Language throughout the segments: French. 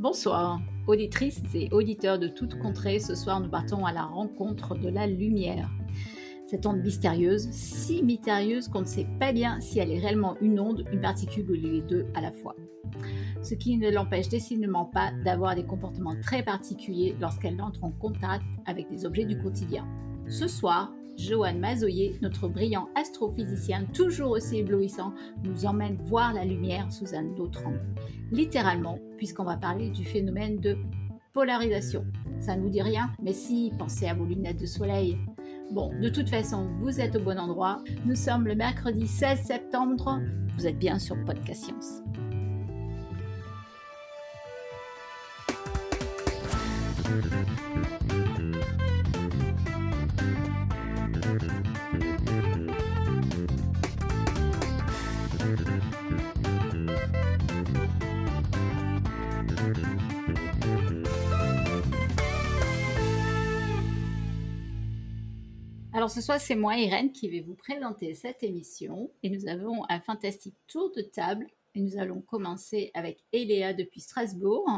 Bonsoir, auditrices et auditeurs de toutes contrées. Ce soir, nous partons à la rencontre de la lumière. Cette onde mystérieuse, si mystérieuse qu'on ne sait pas bien si elle est réellement une onde, une particule ou les deux à la fois. Ce qui ne l'empêche décidément pas d'avoir des comportements très particuliers lorsqu'elle entre en contact avec des objets du quotidien. Ce soir, Johan Mazoyer, notre brillant astrophysicien toujours aussi éblouissant, nous emmène voir la lumière sous un autre angle. Littéralement, puisqu'on va parler du phénomène de polarisation. Ça ne vous dit rien Mais si, pensez à vos lunettes de soleil. Bon, de toute façon, vous êtes au bon endroit. Nous sommes le mercredi 16 septembre. Vous êtes bien sur Podcast Science. Alors ce soir, c'est moi, Irène, qui vais vous présenter cette émission. Et nous avons un fantastique tour de table. Et nous allons commencer avec Eléa depuis Strasbourg.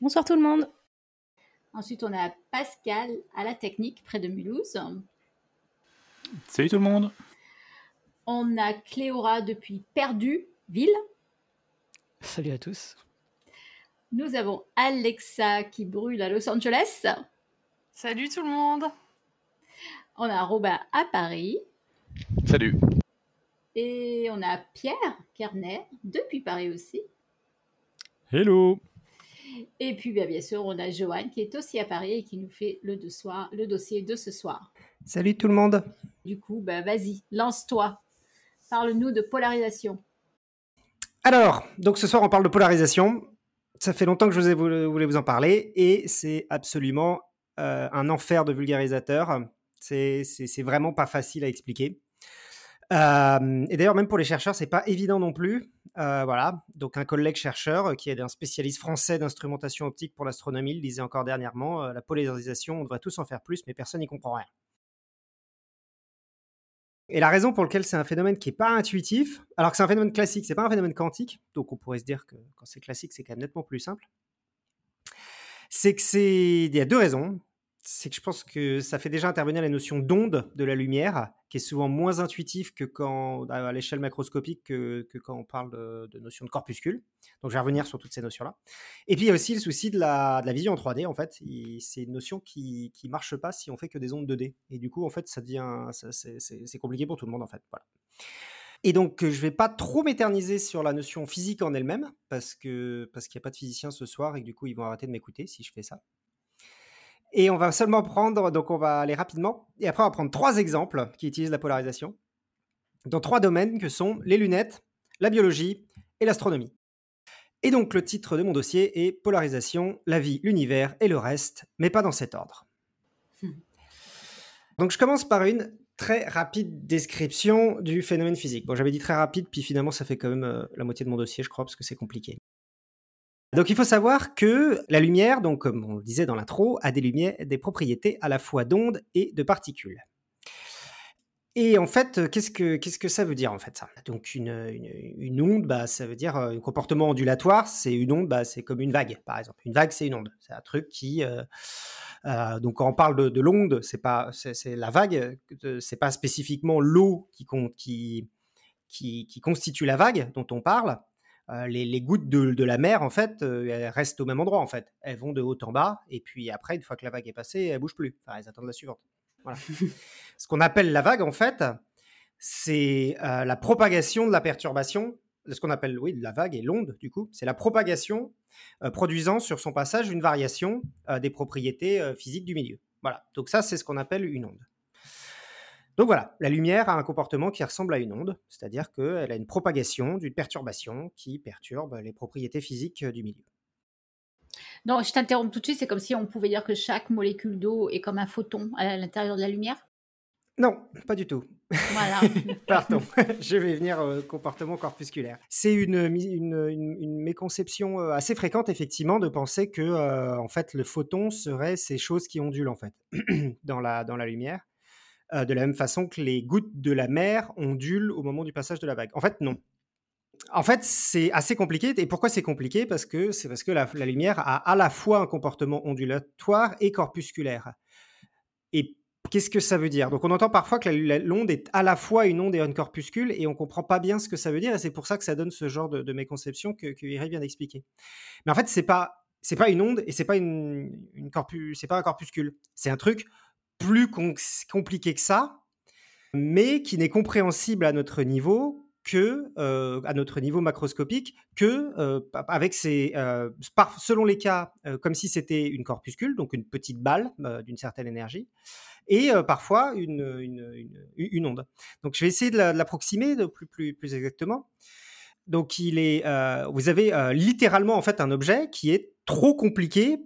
Bonsoir tout le monde. Ensuite, on a Pascal à la technique près de Mulhouse. Salut tout le monde. On a Cléora depuis Perdu, ville. Salut à tous. Nous avons Alexa qui brûle à Los Angeles. Salut tout le monde. On a Robin à Paris. Salut. Et on a Pierre Kerner depuis Paris aussi. Hello. Et puis bien, bien sûr, on a Joanne qui est aussi à Paris et qui nous fait le, le dossier de ce soir. Salut tout le monde. Du coup, bah, vas-y, lance-toi. Parle-nous de polarisation. Alors, donc ce soir, on parle de polarisation. Ça fait longtemps que je vous voulais vous en parler et c'est absolument euh, un enfer de vulgarisateur. C'est vraiment pas facile à expliquer. Et d'ailleurs, même pour les chercheurs, c'est pas évident non plus. Voilà. Donc, un collègue chercheur qui est un spécialiste français d'instrumentation optique pour l'astronomie le disait encore dernièrement la polarisation, on devrait tous en faire plus, mais personne n'y comprend rien. Et la raison pour laquelle c'est un phénomène qui n'est pas intuitif, alors que c'est un phénomène classique, c'est pas un phénomène quantique, donc on pourrait se dire que quand c'est classique, c'est quand même nettement plus simple, c'est que c'est. Il y a deux raisons c'est que je pense que ça fait déjà intervenir la notion d'onde de la lumière, qui est souvent moins intuitive que quand, à l'échelle macroscopique que, quand on parle de, notion de corpuscule. Donc je vais revenir sur toutes ces notions-là. Et puis il y a aussi le souci de la, vision en 3D, en fait. C'est une notion qui ne marche pas si on fait que des ondes 2D. Et du coup, en fait, ça devient, c'est compliqué pour tout le monde, en fait. Et donc, je ne vais pas trop m'éterniser sur la notion physique en elle-même, parce que parce qu'il n'y a pas de physicien ce soir et que du coup, ils vont arrêter de m'écouter si je fais ça. Et on va seulement prendre, donc on va aller rapidement, et après on va prendre trois exemples qui utilisent la polarisation, dans trois domaines que sont les lunettes, la biologie et l'astronomie. Et donc le titre de mon dossier est Polarisation, la vie, l'univers et le reste, mais pas dans cet ordre. Donc je commence par une très rapide description du phénomène physique. Bon, j'avais dit très rapide, puis finalement ça fait quand même euh, la moitié de mon dossier, je crois, parce que c'est compliqué. Donc il faut savoir que la lumière, donc comme on le disait dans l'intro, a des, propriétés à la fois d'ondes et de particules. Et en fait, qu'est-ce que, ça veut dire en fait ça? Donc une, onde, bah, ça veut dire euh, un comportement ondulatoire. C'est une onde, bah, c'est comme une vague par exemple. Une vague, c'est une onde. C'est un truc qui, euh, euh, donc quand on parle de, de l'onde, c'est pas, c'est, la vague, c'est pas spécifiquement l'eau qui constitue la vague dont on parle, euh, les, gouttes de, la mer, en fait, euh, elles restent au même endroit, en fait. Elles vont de haut en bas, et puis après, une fois que la vague est passée, elles bougent plus. Enfin, elles attendent la suivante. Ce qu'on appelle la vague, en fait, c'est euh, la propagation de la perturbation, ce qu'on appelle, oui, la vague et l'onde, du coup. C'est la propagation produisant sur son passage une variation des propriétés physiques du milieu. Voilà. Donc ça, c'est ce qu'on appelle une onde. Donc voilà, la lumière a un comportement qui ressemble à une onde, c'est-à-dire qu'elle a une propagation d'une perturbation qui perturbe les propriétés physiques du milieu. Non, je t'interromps tout de suite, c'est comme si on pouvait dire que chaque molécule d'eau est comme un photon à l'intérieur de la lumière? Non, pas du tout. Voilà. Pardon, je vais venir au comportement corpusculaire. C'est une, une, méconception euh, assez fréquente, effectivement, de penser que euh, en fait, le photon serait ces choses qui ondulent en fait, dans, la, dans la lumière. De la même façon que les gouttes de la mer ondulent au moment du passage de la vague. En fait, non. En fait, c'est assez compliqué. Et pourquoi c'est compliqué? Parce que c'est parce que la, lumière a à la fois un comportement ondulatoire et corpusculaire. Et qu'est-ce que ça veut dire? Donc, on entend parfois que l'onde est à la fois une onde et un corpuscule, et on comprend pas bien ce que ça veut dire. Et c'est pour ça que ça donne ce genre de, méconception que, que vient d'expliquer. Mais en fait, c'est pas pas une onde et c'est pas une, corpus, c'est pas un corpuscule. C'est un truc plus compliqué que ça, mais qui n'est compréhensible à notre niveau que euh, à notre niveau macroscopique que euh, avec ces euh, selon les cas comme si c'était une corpuscule donc une petite balle d'une certaine énergie et parfois une, onde. Donc je vais essayer de l'approximer plus, plus, plus exactement. Donc il est vous avez littéralement en fait un objet qui est trop compliqué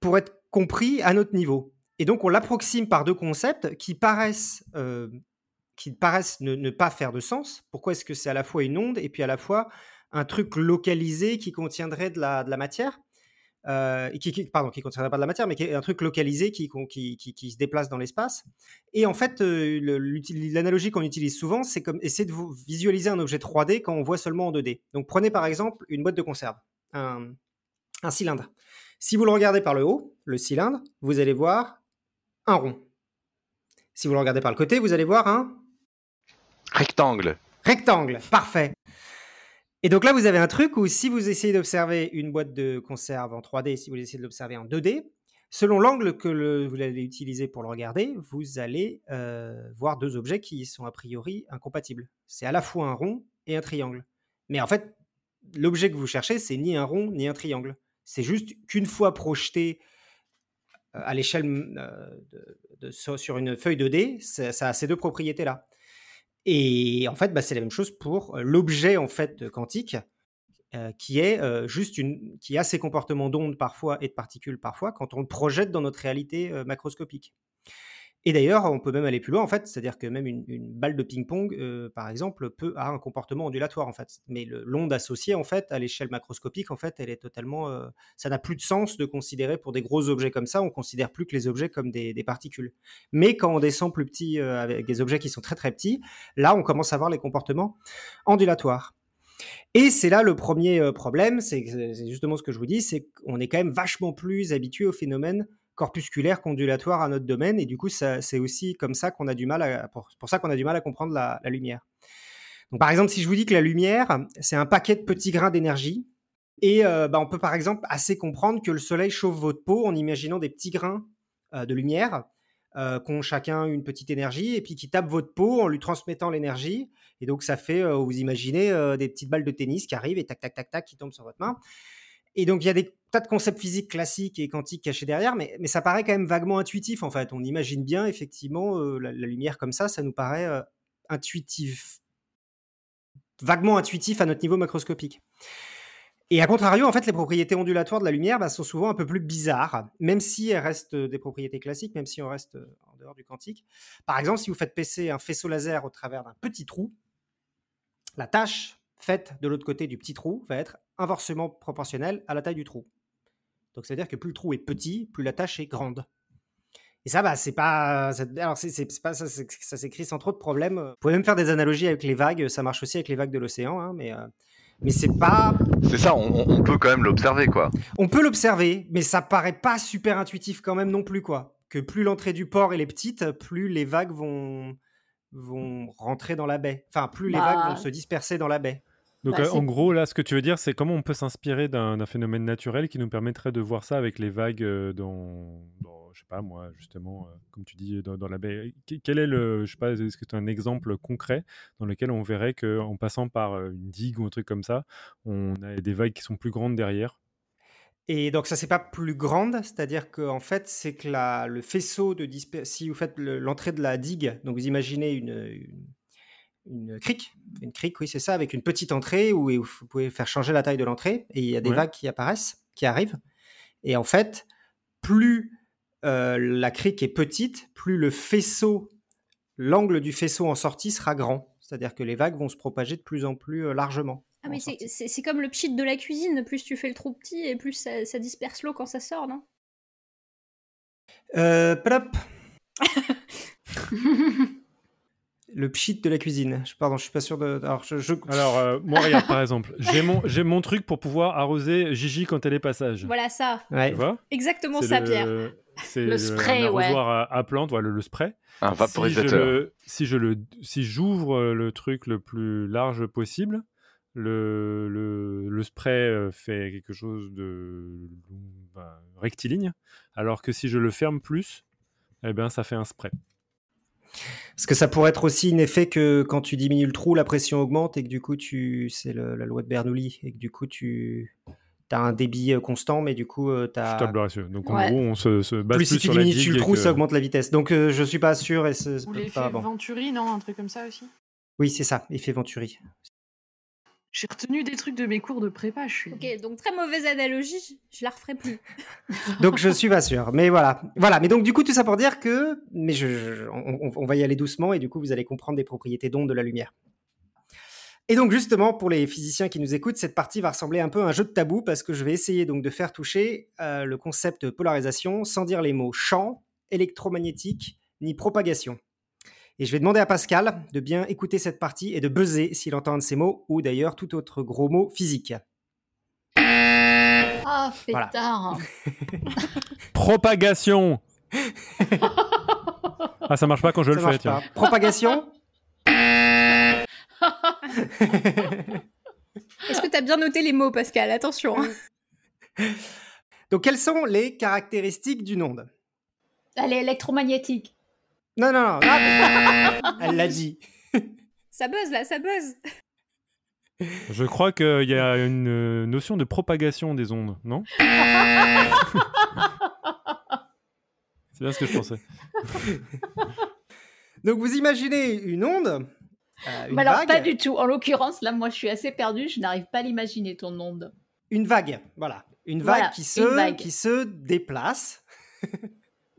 pour être compris à notre niveau et donc on l'approxime par deux concepts qui paraissent qui paraissent ne, pas faire de sens. Pourquoi est-ce que c'est à la fois une onde et puis à la fois un truc localisé qui contiendrait de la, de la matière euh, qui, pardon, qui contiendrait pas de la matière, mais qui est un truc localisé qui, qui, qui, se déplace dans l'espace. Et en fait, euh, l'analogie qu'on utilise souvent, c'est comme essayer de visualiser un objet 3D quand on voit seulement en 2D. Donc prenez par exemple une boîte de conserve, un, un cylindre. Si vous le regardez par le haut, le cylindre, vous allez voir un rond. Si vous le regardez par le côté, vous allez voir un Rectangle. Rectangle, parfait. Et donc là, vous avez un truc où si vous essayez d'observer une boîte de conserve en 3D, si vous essayez de l'observer en 2D, selon l'angle que vous allez utiliser pour le regarder, vous allez euh, voir deux objets qui sont a priori incompatibles. C'est à la fois un rond et un triangle. Mais en fait, l'objet que vous cherchez, c'est ni un rond ni un triangle. C'est juste qu'une fois projeté à l'échelle euh, sur une feuille 2D, ça a ces deux propriétés-là. Et en fait, bah, c'est la même chose pour l'objet en fait quantique, qui est juste une, qui a ses comportements d'ondes parfois et de particules parfois quand on le projette dans notre réalité macroscopique. Et d'ailleurs, on peut même aller plus loin, en fait, c'est-à-dire que même une, balle de ping-pong, euh, par exemple, peut avoir un comportement ondulatoire, en fait. Mais l'onde associée, en fait, à l'échelle macroscopique, en fait, elle est totalement. Euh, ça n'a plus de sens de considérer pour des gros objets comme ça, on considère plus que les objets comme des, particules. Mais quand on descend plus petit, euh, avec des objets qui sont très très petits, là, on commence à voir les comportements ondulatoires. Et c'est là le premier problème, c'est justement ce que je vous dis, c'est qu'on est quand même vachement plus habitué au phénomène corpusculaire condulatoire à notre domaine. Et du coup, c'est aussi comme ça qu'on a du mal à, pour, ça qu'on a du mal à comprendre la, lumière. Donc, par exemple, si je vous dis que la lumière, c'est un paquet de petits grains d'énergie, et euh, bah, on peut par exemple assez comprendre que le soleil chauffe votre peau en imaginant des petits grains euh, de lumière euh, qui ont chacun une petite énergie et puis qui tapent votre peau en lui transmettant l'énergie. Et donc ça fait, vous imaginez, des petites balles de tennis qui arrivent et tac, tac, tac, tac, qui tombent sur votre main. Et donc, il y a des tas de concepts physiques classiques et quantiques cachés derrière, mais, ça paraît quand même vaguement intuitif, en fait. On imagine bien, effectivement, euh, la, lumière comme ça, ça nous paraît euh, intuitif, vaguement intuitif à notre niveau macroscopique. Et à contrario, en fait, les propriétés ondulatoires de la lumière bah, sont souvent un peu plus bizarres, même si elles restent des propriétés classiques, même si on reste euh, en dehors du quantique. Par exemple, si vous faites passer un faisceau laser au travers d'un petit trou, la tâche faite de l'autre côté du petit trou va être inversement proportionnelle à la taille du trou. Donc, c'est-à-dire que plus le trou est petit, plus la tâche est grande. Et ça, bah, c'est pas. Alors, c'est pas ça, ça s'écrit sans trop de problèmes. Vous pouvez même faire des analogies avec les vagues. Ça marche aussi avec les vagues de l'océan, hein, mais. Euh, mais c'est pas. C'est ça, on, peut quand même l'observer, quoi. On peut l'observer, mais ça paraît pas super intuitif quand même non plus, quoi. Que plus l'entrée du port elle est petite, plus les vagues vont vont rentrer dans la baie. Enfin, plus les vagues vont bah. se disperser dans la baie. Donc bah, euh, en gros, là, ce que tu veux dire, c'est comment on peut s'inspirer d'un phénomène naturel qui nous permettrait de voir ça avec les vagues euh, dans, je sais pas moi, justement, euh, comme tu dis, dans, la baie. Quel est le, je sais pas, est-ce que tu as un exemple concret dans lequel on verrait qu'en passant par une digue ou un truc comme ça, on a des vagues qui sont plus grandes derrière? Et donc ça c'est pas plus grande, c'est-à-dire que en fait c'est que la, le faisceau de si vous faites l'entrée de la digue, donc vous imaginez une, une crique, une crique, oui, c'est ça, avec une petite entrée où vous pouvez faire changer la taille de l'entrée et il y a des vagues qui apparaissent, qui arrivent. Et en fait, plus euh, la crique est petite, plus le faisceau, l'angle du faisceau en sortie sera grand. C'est-à-dire que les vagues vont se propager de plus en plus euh, largement. Ah, mais c'est comme le pchit de la cuisine. Plus tu fais le trou petit et plus ça, disperse l'eau quand ça sort, non? Euh, Le pchit de la cuisine. Je- Pardon, je suis pas sûr de. Alors, je. je- Alors, euh, moi, regarde, par exemple, j'ai mon, j'ai mon truc pour pouvoir arroser Gigi quand elle est passage. Voilà ça. Ouais. Tu vois? Exactement C'est ça, le- Pierre. C'est Le spray, un ouais. à, à plantes, voilà, le spray. Un Si je vaporisateur. le- Si je le, si j'ouvre euh, le truc le plus large possible, le, le, le spray euh, fait quelque chose de ben, rectiligne, alors que si je le ferme plus, eh ben ça fait un spray. Parce que ça pourrait être aussi un effet que quand tu diminues le trou, la pression augmente et que du coup, tu. C'est le- la loi de Bernoulli. Et que du coup, tu. as un débit euh, constant, mais du coup, tu as. Stable ratio. Donc en Ouais. gros, on se, se base Plus plus, si tu sur diminues le trou, que- ça augmente la vitesse. Donc, euh, je suis pas sûr et Ou pas l'effet bon. Venturi, non Un truc comme ça aussi? Oui, c'est ça, effet Venturi. J'ai retenu des trucs de mes cours de prépa, je suis. Ok, donc très mauvaise analogie, je, la referai plus. Donc je suis pas sûr, mais voilà, voilà. Mais donc du coup tout ça pour dire que, mais je, je- on, on- on va y aller doucement et du coup vous allez comprendre des propriétés d'onde de la lumière. Et donc justement pour les physiciens qui nous écoutent, cette partie va ressembler un peu à un jeu de tabou parce que je vais essayer donc de faire toucher euh, le concept de polarisation sans dire les mots champ, électromagnétique ni propagation. Et je vais demander à Pascal de bien écouter cette partie et de buzzer s'il entend un de ces mots ou d'ailleurs tout autre gros mot physique. Ah, Voilà. pétard. Propagation Ah, ça marche pas quand je Ça le fais, tiens. Propagation Est-ce que t'as bien noté les mots, Pascal? Attention. hein. Donc, quelles sont les caractéristiques d'une onde Elle est électromagnétique. Non, non, non. elle l'a dit. Ça buzz là, ça buzz. Je crois qu'il y a une euh, notion de propagation des ondes, non? C'est bien ce que je pensais. Donc, vous imaginez une onde, euh, une Mais alors, vague, pas du tout. En l'occurrence, là, moi, je suis assez perdue. Je n'arrive pas à l'imaginer, ton onde. une vague, voilà, une vague Voilà, qui se, une vague. qui se déplace.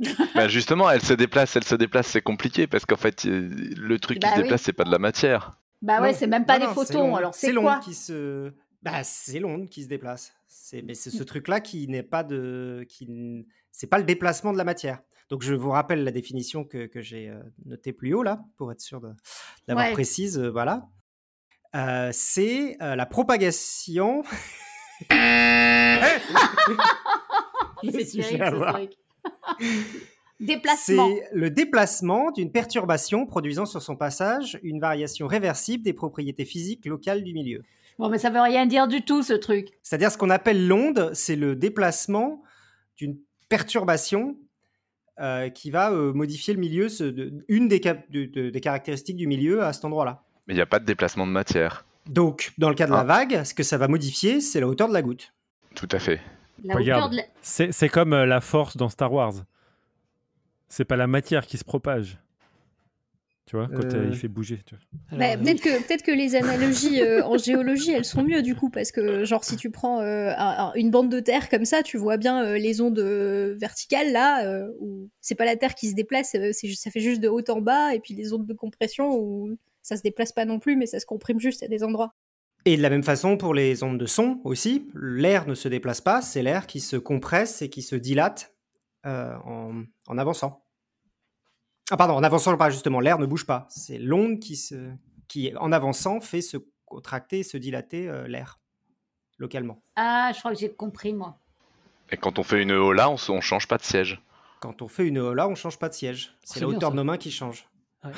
Bah, justement, elle se déplace, elle se déplace, c'est compliqué parce qu'en fait, le truc Bah qui se oui. déplace, c'est pas de la matière. Bah ouais, c'est même pas non, des non, photons. Alors, c'est l'onde quoi qui se, bah, c'est l'onde qui se déplace. C'est, mais c'est ce truc-là qui n'est pas de, qui, n- c'est pas le déplacement de la matière. Donc, je vous rappelle la définition que, que j'ai euh, notée plus haut là, pour être sûr de, d'avoir Ouais. précise. euh, voilà. Euh, c'est euh, la propagation. C'est terrible, ce truc. Déplacement. C'est le déplacement d'une perturbation produisant sur son passage une variation réversible des propriétés physiques locales du milieu. Bon, mais ça veut rien dire du tout, ce truc. C'est-à-dire ce qu'on appelle l'onde, c'est le déplacement d'une perturbation euh, qui va euh, modifier le milieu, ce- de- une des, cap- de- de- des caractéristiques du milieu à cet endroit-là. Mais il n'y a pas de déplacement de matière. Donc, dans le cas de la Ah. vague, ce que ça va modifier, c'est la hauteur de la goutte. Tout à fait. La Regarde. hauteur de la... C'est c'est comme euh, la force dans Star Wars. C'est pas la matière qui se propage. Tu vois, quand euh, Euh. il fait bouger. tu vois. Bah, Alors, peut-être que peut-être que les analogies euh, en géologie elles sont mieux du coup parce que genre si tu prends euh, un- un- une bande de terre comme ça tu vois bien euh, les ondes euh, verticales là euh, où c'est pas la terre qui se déplace euh, juste- ça fait juste de haut en bas et puis les ondes de compression où ça se déplace pas non plus mais ça se comprime juste à des endroits. Et de la même façon pour les ondes de son aussi, l'air ne se déplace pas, c'est l'air qui se compresse et qui se dilate euh, en, en avançant. Ah pardon, en avançant pas justement, l'air ne bouge pas, c'est l'onde qui, se, qui en avançant fait se contracter et se dilater euh, l'air localement. Ah, je crois que j'ai compris, moi. Et quand on fait une Ola, on, s- on change pas de siège. Quand on fait une ola, on change pas de siège, c'est la hauteur de nos mains qui change.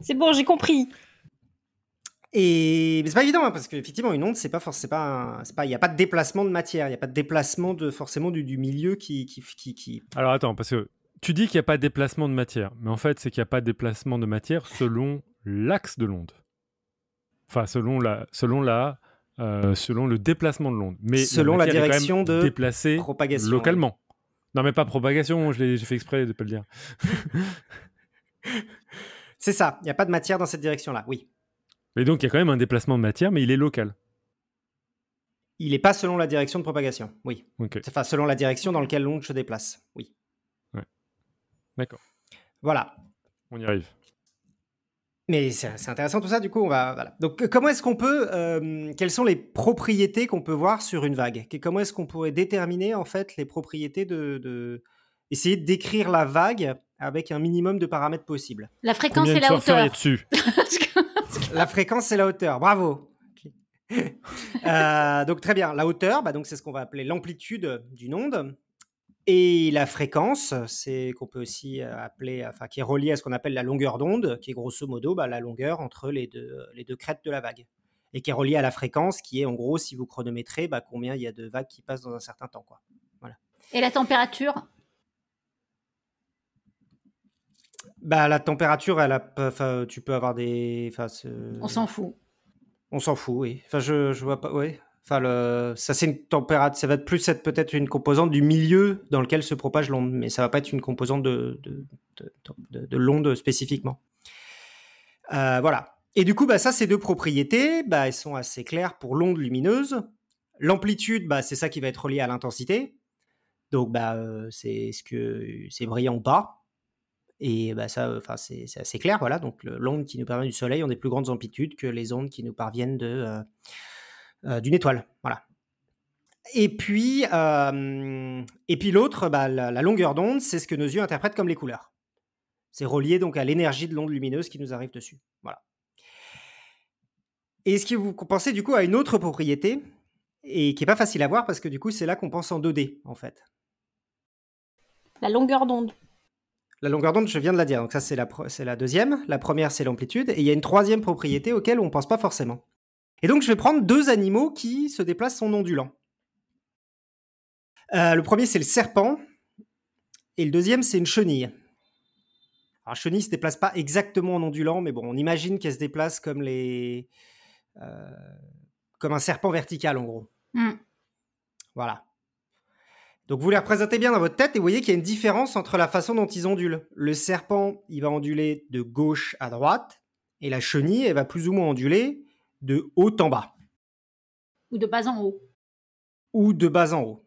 C'est bon j'ai compris. Et c'est pas évident hein, parce qu'effectivement une onde c'est pas forcément c'est pas il y a pas de déplacement de matière, il y a pas de déplacement de forcément du, du milieu qui qui, qui, qui- Alors attends, parce que tu dis qu'il n'y a pas de déplacement de matière, mais en fait, c'est qu'il n'y a pas de déplacement de matière selon l'axe de l'onde. Enfin, selon la, selon la, euh, selon le déplacement de l'onde. Mais Selon la même direction de déplacée propagation. localement. Non, mais pas propagation. Je l'ai j'ai fait exprès de pas le dire. C'est ça, il n'y a pas de matière dans cette direction-là, oui. Mais donc, il y a quand même un déplacement de matière, mais il est local. Il n'est pas selon la direction de propagation, oui. Enfin, selon la direction dans laquelle l'onde se déplace, oui. d'accord. Voilà. On y arrive. Mais c'est intéressant tout ça, du coup, on va. Voilà. Donc, comment est-ce qu'on peut. euh, quelles sont les propriétés qu'on peut voir sur une vague? Que- Comment est-ce qu'on pourrait déterminer, en fait, les propriétés de, de, essayer de décrire la vague avec un minimum de paramètres possibles? La fréquence Combien et de la surfeurs il y a hauteur. dessus La fréquence et la hauteur, bravo. Euh, donc très bien, la hauteur, bah, c'est ce qu'on va appeler l'amplitude d'une onde. Et la fréquence, c'est qu'on peut aussi euh, appeler, enfin qui est reliée à ce qu'on appelle la longueur d'onde, qui est grosso modo bah, la longueur entre les deux, les deux crêtes de la vague. Et qui est reliée à la fréquence, qui est en gros, si vous chronométrez, bah, combien il y a de vagues qui passent dans un certain temps. Quoi. Et la température? Bah, la température, elle a, tu peux avoir des. On s'en fout. On s'en fout, oui. Enfin, je, je vois pas. Oui. Enfin, le, ça, c'est une température. Ça va plus être peut-être une composante du milieu dans lequel se propage l'onde, mais ça va pas être une composante de, de, de, de- de l'onde spécifiquement. Euh, voilà. Et du coup, bah, ça, ces deux propriétés, bah, elles sont assez claires pour l'onde lumineuse. L'amplitude, bah, c'est ça qui va être relié à l'intensité. Donc, bah, euh, c'est ce que c'est brillant ou pas. Et bah, ça, enfin, c'est assez clair, voilà. Donc, l'onde qui nous permet du Soleil ont des plus grandes amplitudes que les ondes qui nous parviennent de, euh, euh, d'une étoile, voilà. Et puis, euh, et puis l'autre, bah, la, longueur d'onde, c'est ce que nos yeux interprètent comme les couleurs. C'est relié donc à l'énergie de l'onde lumineuse qui nous arrive dessus, voilà. Et est-ce que vous pensez du coup à une autre propriété et qui est pas facile à voir parce que du coup c'est là qu'on pense en 2D en fait. La longueur d'onde. La longueur d'onde, je viens de la dire. Donc ça, c'est la, deuxième. La première, c'est l'amplitude. Et il y a une troisième propriété auquel on ne pense pas forcément. Et donc, je vais prendre deux animaux qui se déplacent en ondulant. Euh, le premier, c'est le serpent. Et le deuxième, c'est une chenille. Alors, la chenille ne se déplace pas exactement en ondulant, mais bon, on imagine qu'elle se déplace comme les... euh, comme un serpent vertical, en gros. Hmm. Voilà. Donc vous les représentez bien dans votre tête et vous voyez qu'il y a une différence entre la façon dont ils ondulent. Le serpent, il va onduler de gauche à droite et la chenille, elle va plus ou moins onduler de haut en bas Ou de bas en haut. ou de bas en haut.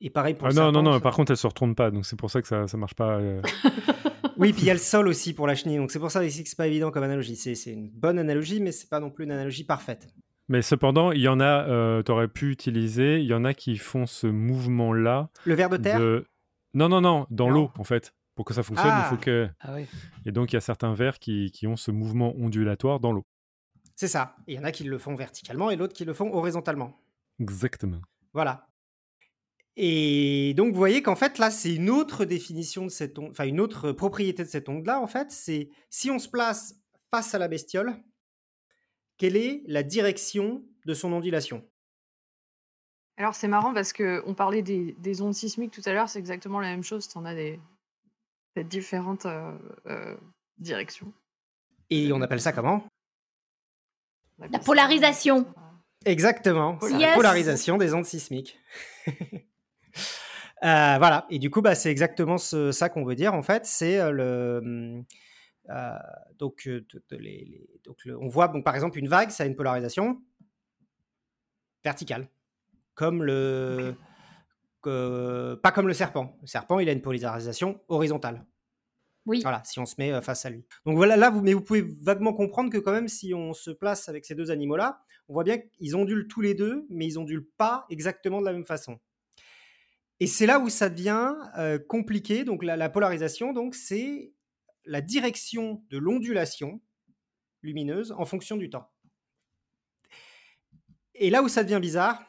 Et pareil pour Ah le non, non, serpent, non, ça- par contre, elle se retourne pas, donc c'est pour ça que ça, ça marche pas. euh. Oui, puis il y a le sol aussi pour la chenille, donc c'est pour ça ici que c'est pas évident comme analogie. C'est c'est une bonne analogie, mais c'est pas non plus une analogie parfaite. Mais cependant, il y en a, euh, tu aurais pu utiliser, il y en a qui font ce mouvement-là. Le ver de terre? de- Non, non, non, dans l'eau, en fait. Pour que ça fonctionne, Ah. il faut que. Ah oui. Et donc, il y a certains vers qui, qui ont ce mouvement ondulatoire dans l'eau. C'est ça. Il y en a qui le font verticalement et l'autre qui le font horizontalement. Exactement. Voilà. Et donc, vous voyez qu'en fait, là, c'est une autre définition de cette onde, enfin, une autre propriété de cette onde-là, en fait, c'est si on se place face à la bestiole, quelle est la direction de son ondulation? Alors c'est marrant parce que on parlait des, des ondes sismiques tout à l'heure, c'est exactement la même chose. Tu en as des, des différentes euh, euh, directions. Et on appelle ça comment? Appelle La ça- polarisation. Exactement, c'est la polarisation des ondes sismiques. Euh, voilà, et du coup, bah, c'est exactement ce- ça qu'on veut dire, en fait, c'est euh, le... euh, donc, euh, de- de- les- les- donc le- on voit, donc, par exemple, une vague, ça a une polarisation verticale, comme le... pas comme le serpent. Le serpent, il a une polarisation horizontale. Oui. Voilà, si on se met euh, face à lui. Donc voilà, là, vous, mais vous pouvez vaguement comprendre que quand même, si on se place avec ces deux animaux-là, on voit bien qu'ils ondulent tous les deux, mais ils ondulent pas exactement de la même façon. Et c'est là où ça devient euh, compliqué. Donc la, la polarisation, donc c'est la direction de l'ondulation lumineuse en fonction du temps. Et là où ça devient bizarre,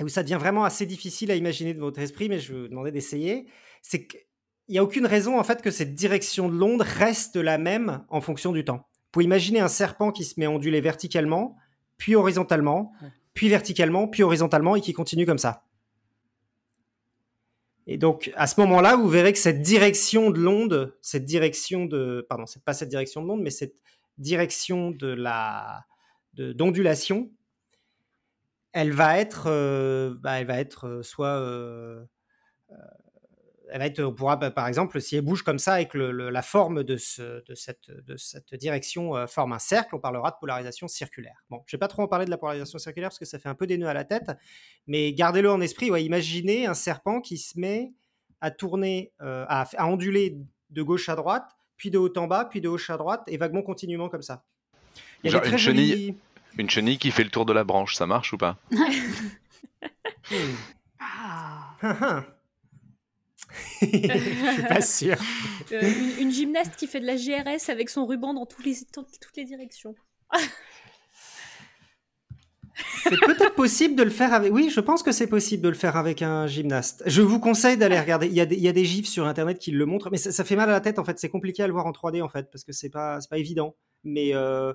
et où ça devient vraiment assez difficile à imaginer de votre esprit, mais je vais vous demander d'essayer, c'est qu'il n'y a aucune raison en fait que cette direction de l'onde reste la même en fonction du temps. Vous pouvez imaginer un serpent qui se met à onduler verticalement, puis horizontalement, puis verticalement, puis horizontalement, et qui continue comme ça. Et donc, à ce moment-là, vous verrez que cette direction de l'onde, cette direction de, pardon, c'est pas cette direction de l'onde, mais cette direction de la, d'ondulation, elle va être, euh, bah, elle va être euh, soit, euh, elle va être, on pourra, bah, par exemple, si elle bouge comme ça et que le- le- la forme de, ce, de, cette, de cette direction euh, forme un cercle, on parlera de polarisation circulaire. Bon, je vais pas trop en parler de la polarisation circulaire parce que ça fait un peu des nœuds à la tête, mais gardez-le en esprit. Ouais, imaginez un serpent qui se met à tourner, euh, à, à onduler de gauche à droite, puis de haut en bas, puis de gauche à droite, et vaguement continuellement comme ça. Il y a Genre chenille. Une chenille qui fait le tour de la branche, ça marche ou pas? Hmm. Ah, Hein, hein. Je suis pas sûr. Euh, une, une gymnaste qui fait de la GRS avec son ruban dans tous les, dans toutes les directions. C'est peut-être possible de le faire avec. Oui, je pense que c'est possible de le faire avec un gymnaste. Je vous conseille d'aller regarder. Il y, a des, il y a des gifs sur internet qui le montrent, mais ça, ça fait mal à la tête en fait. C'est compliqué à le voir en 3D en fait, parce que c'est pas, c'est pas évident. Mais euh,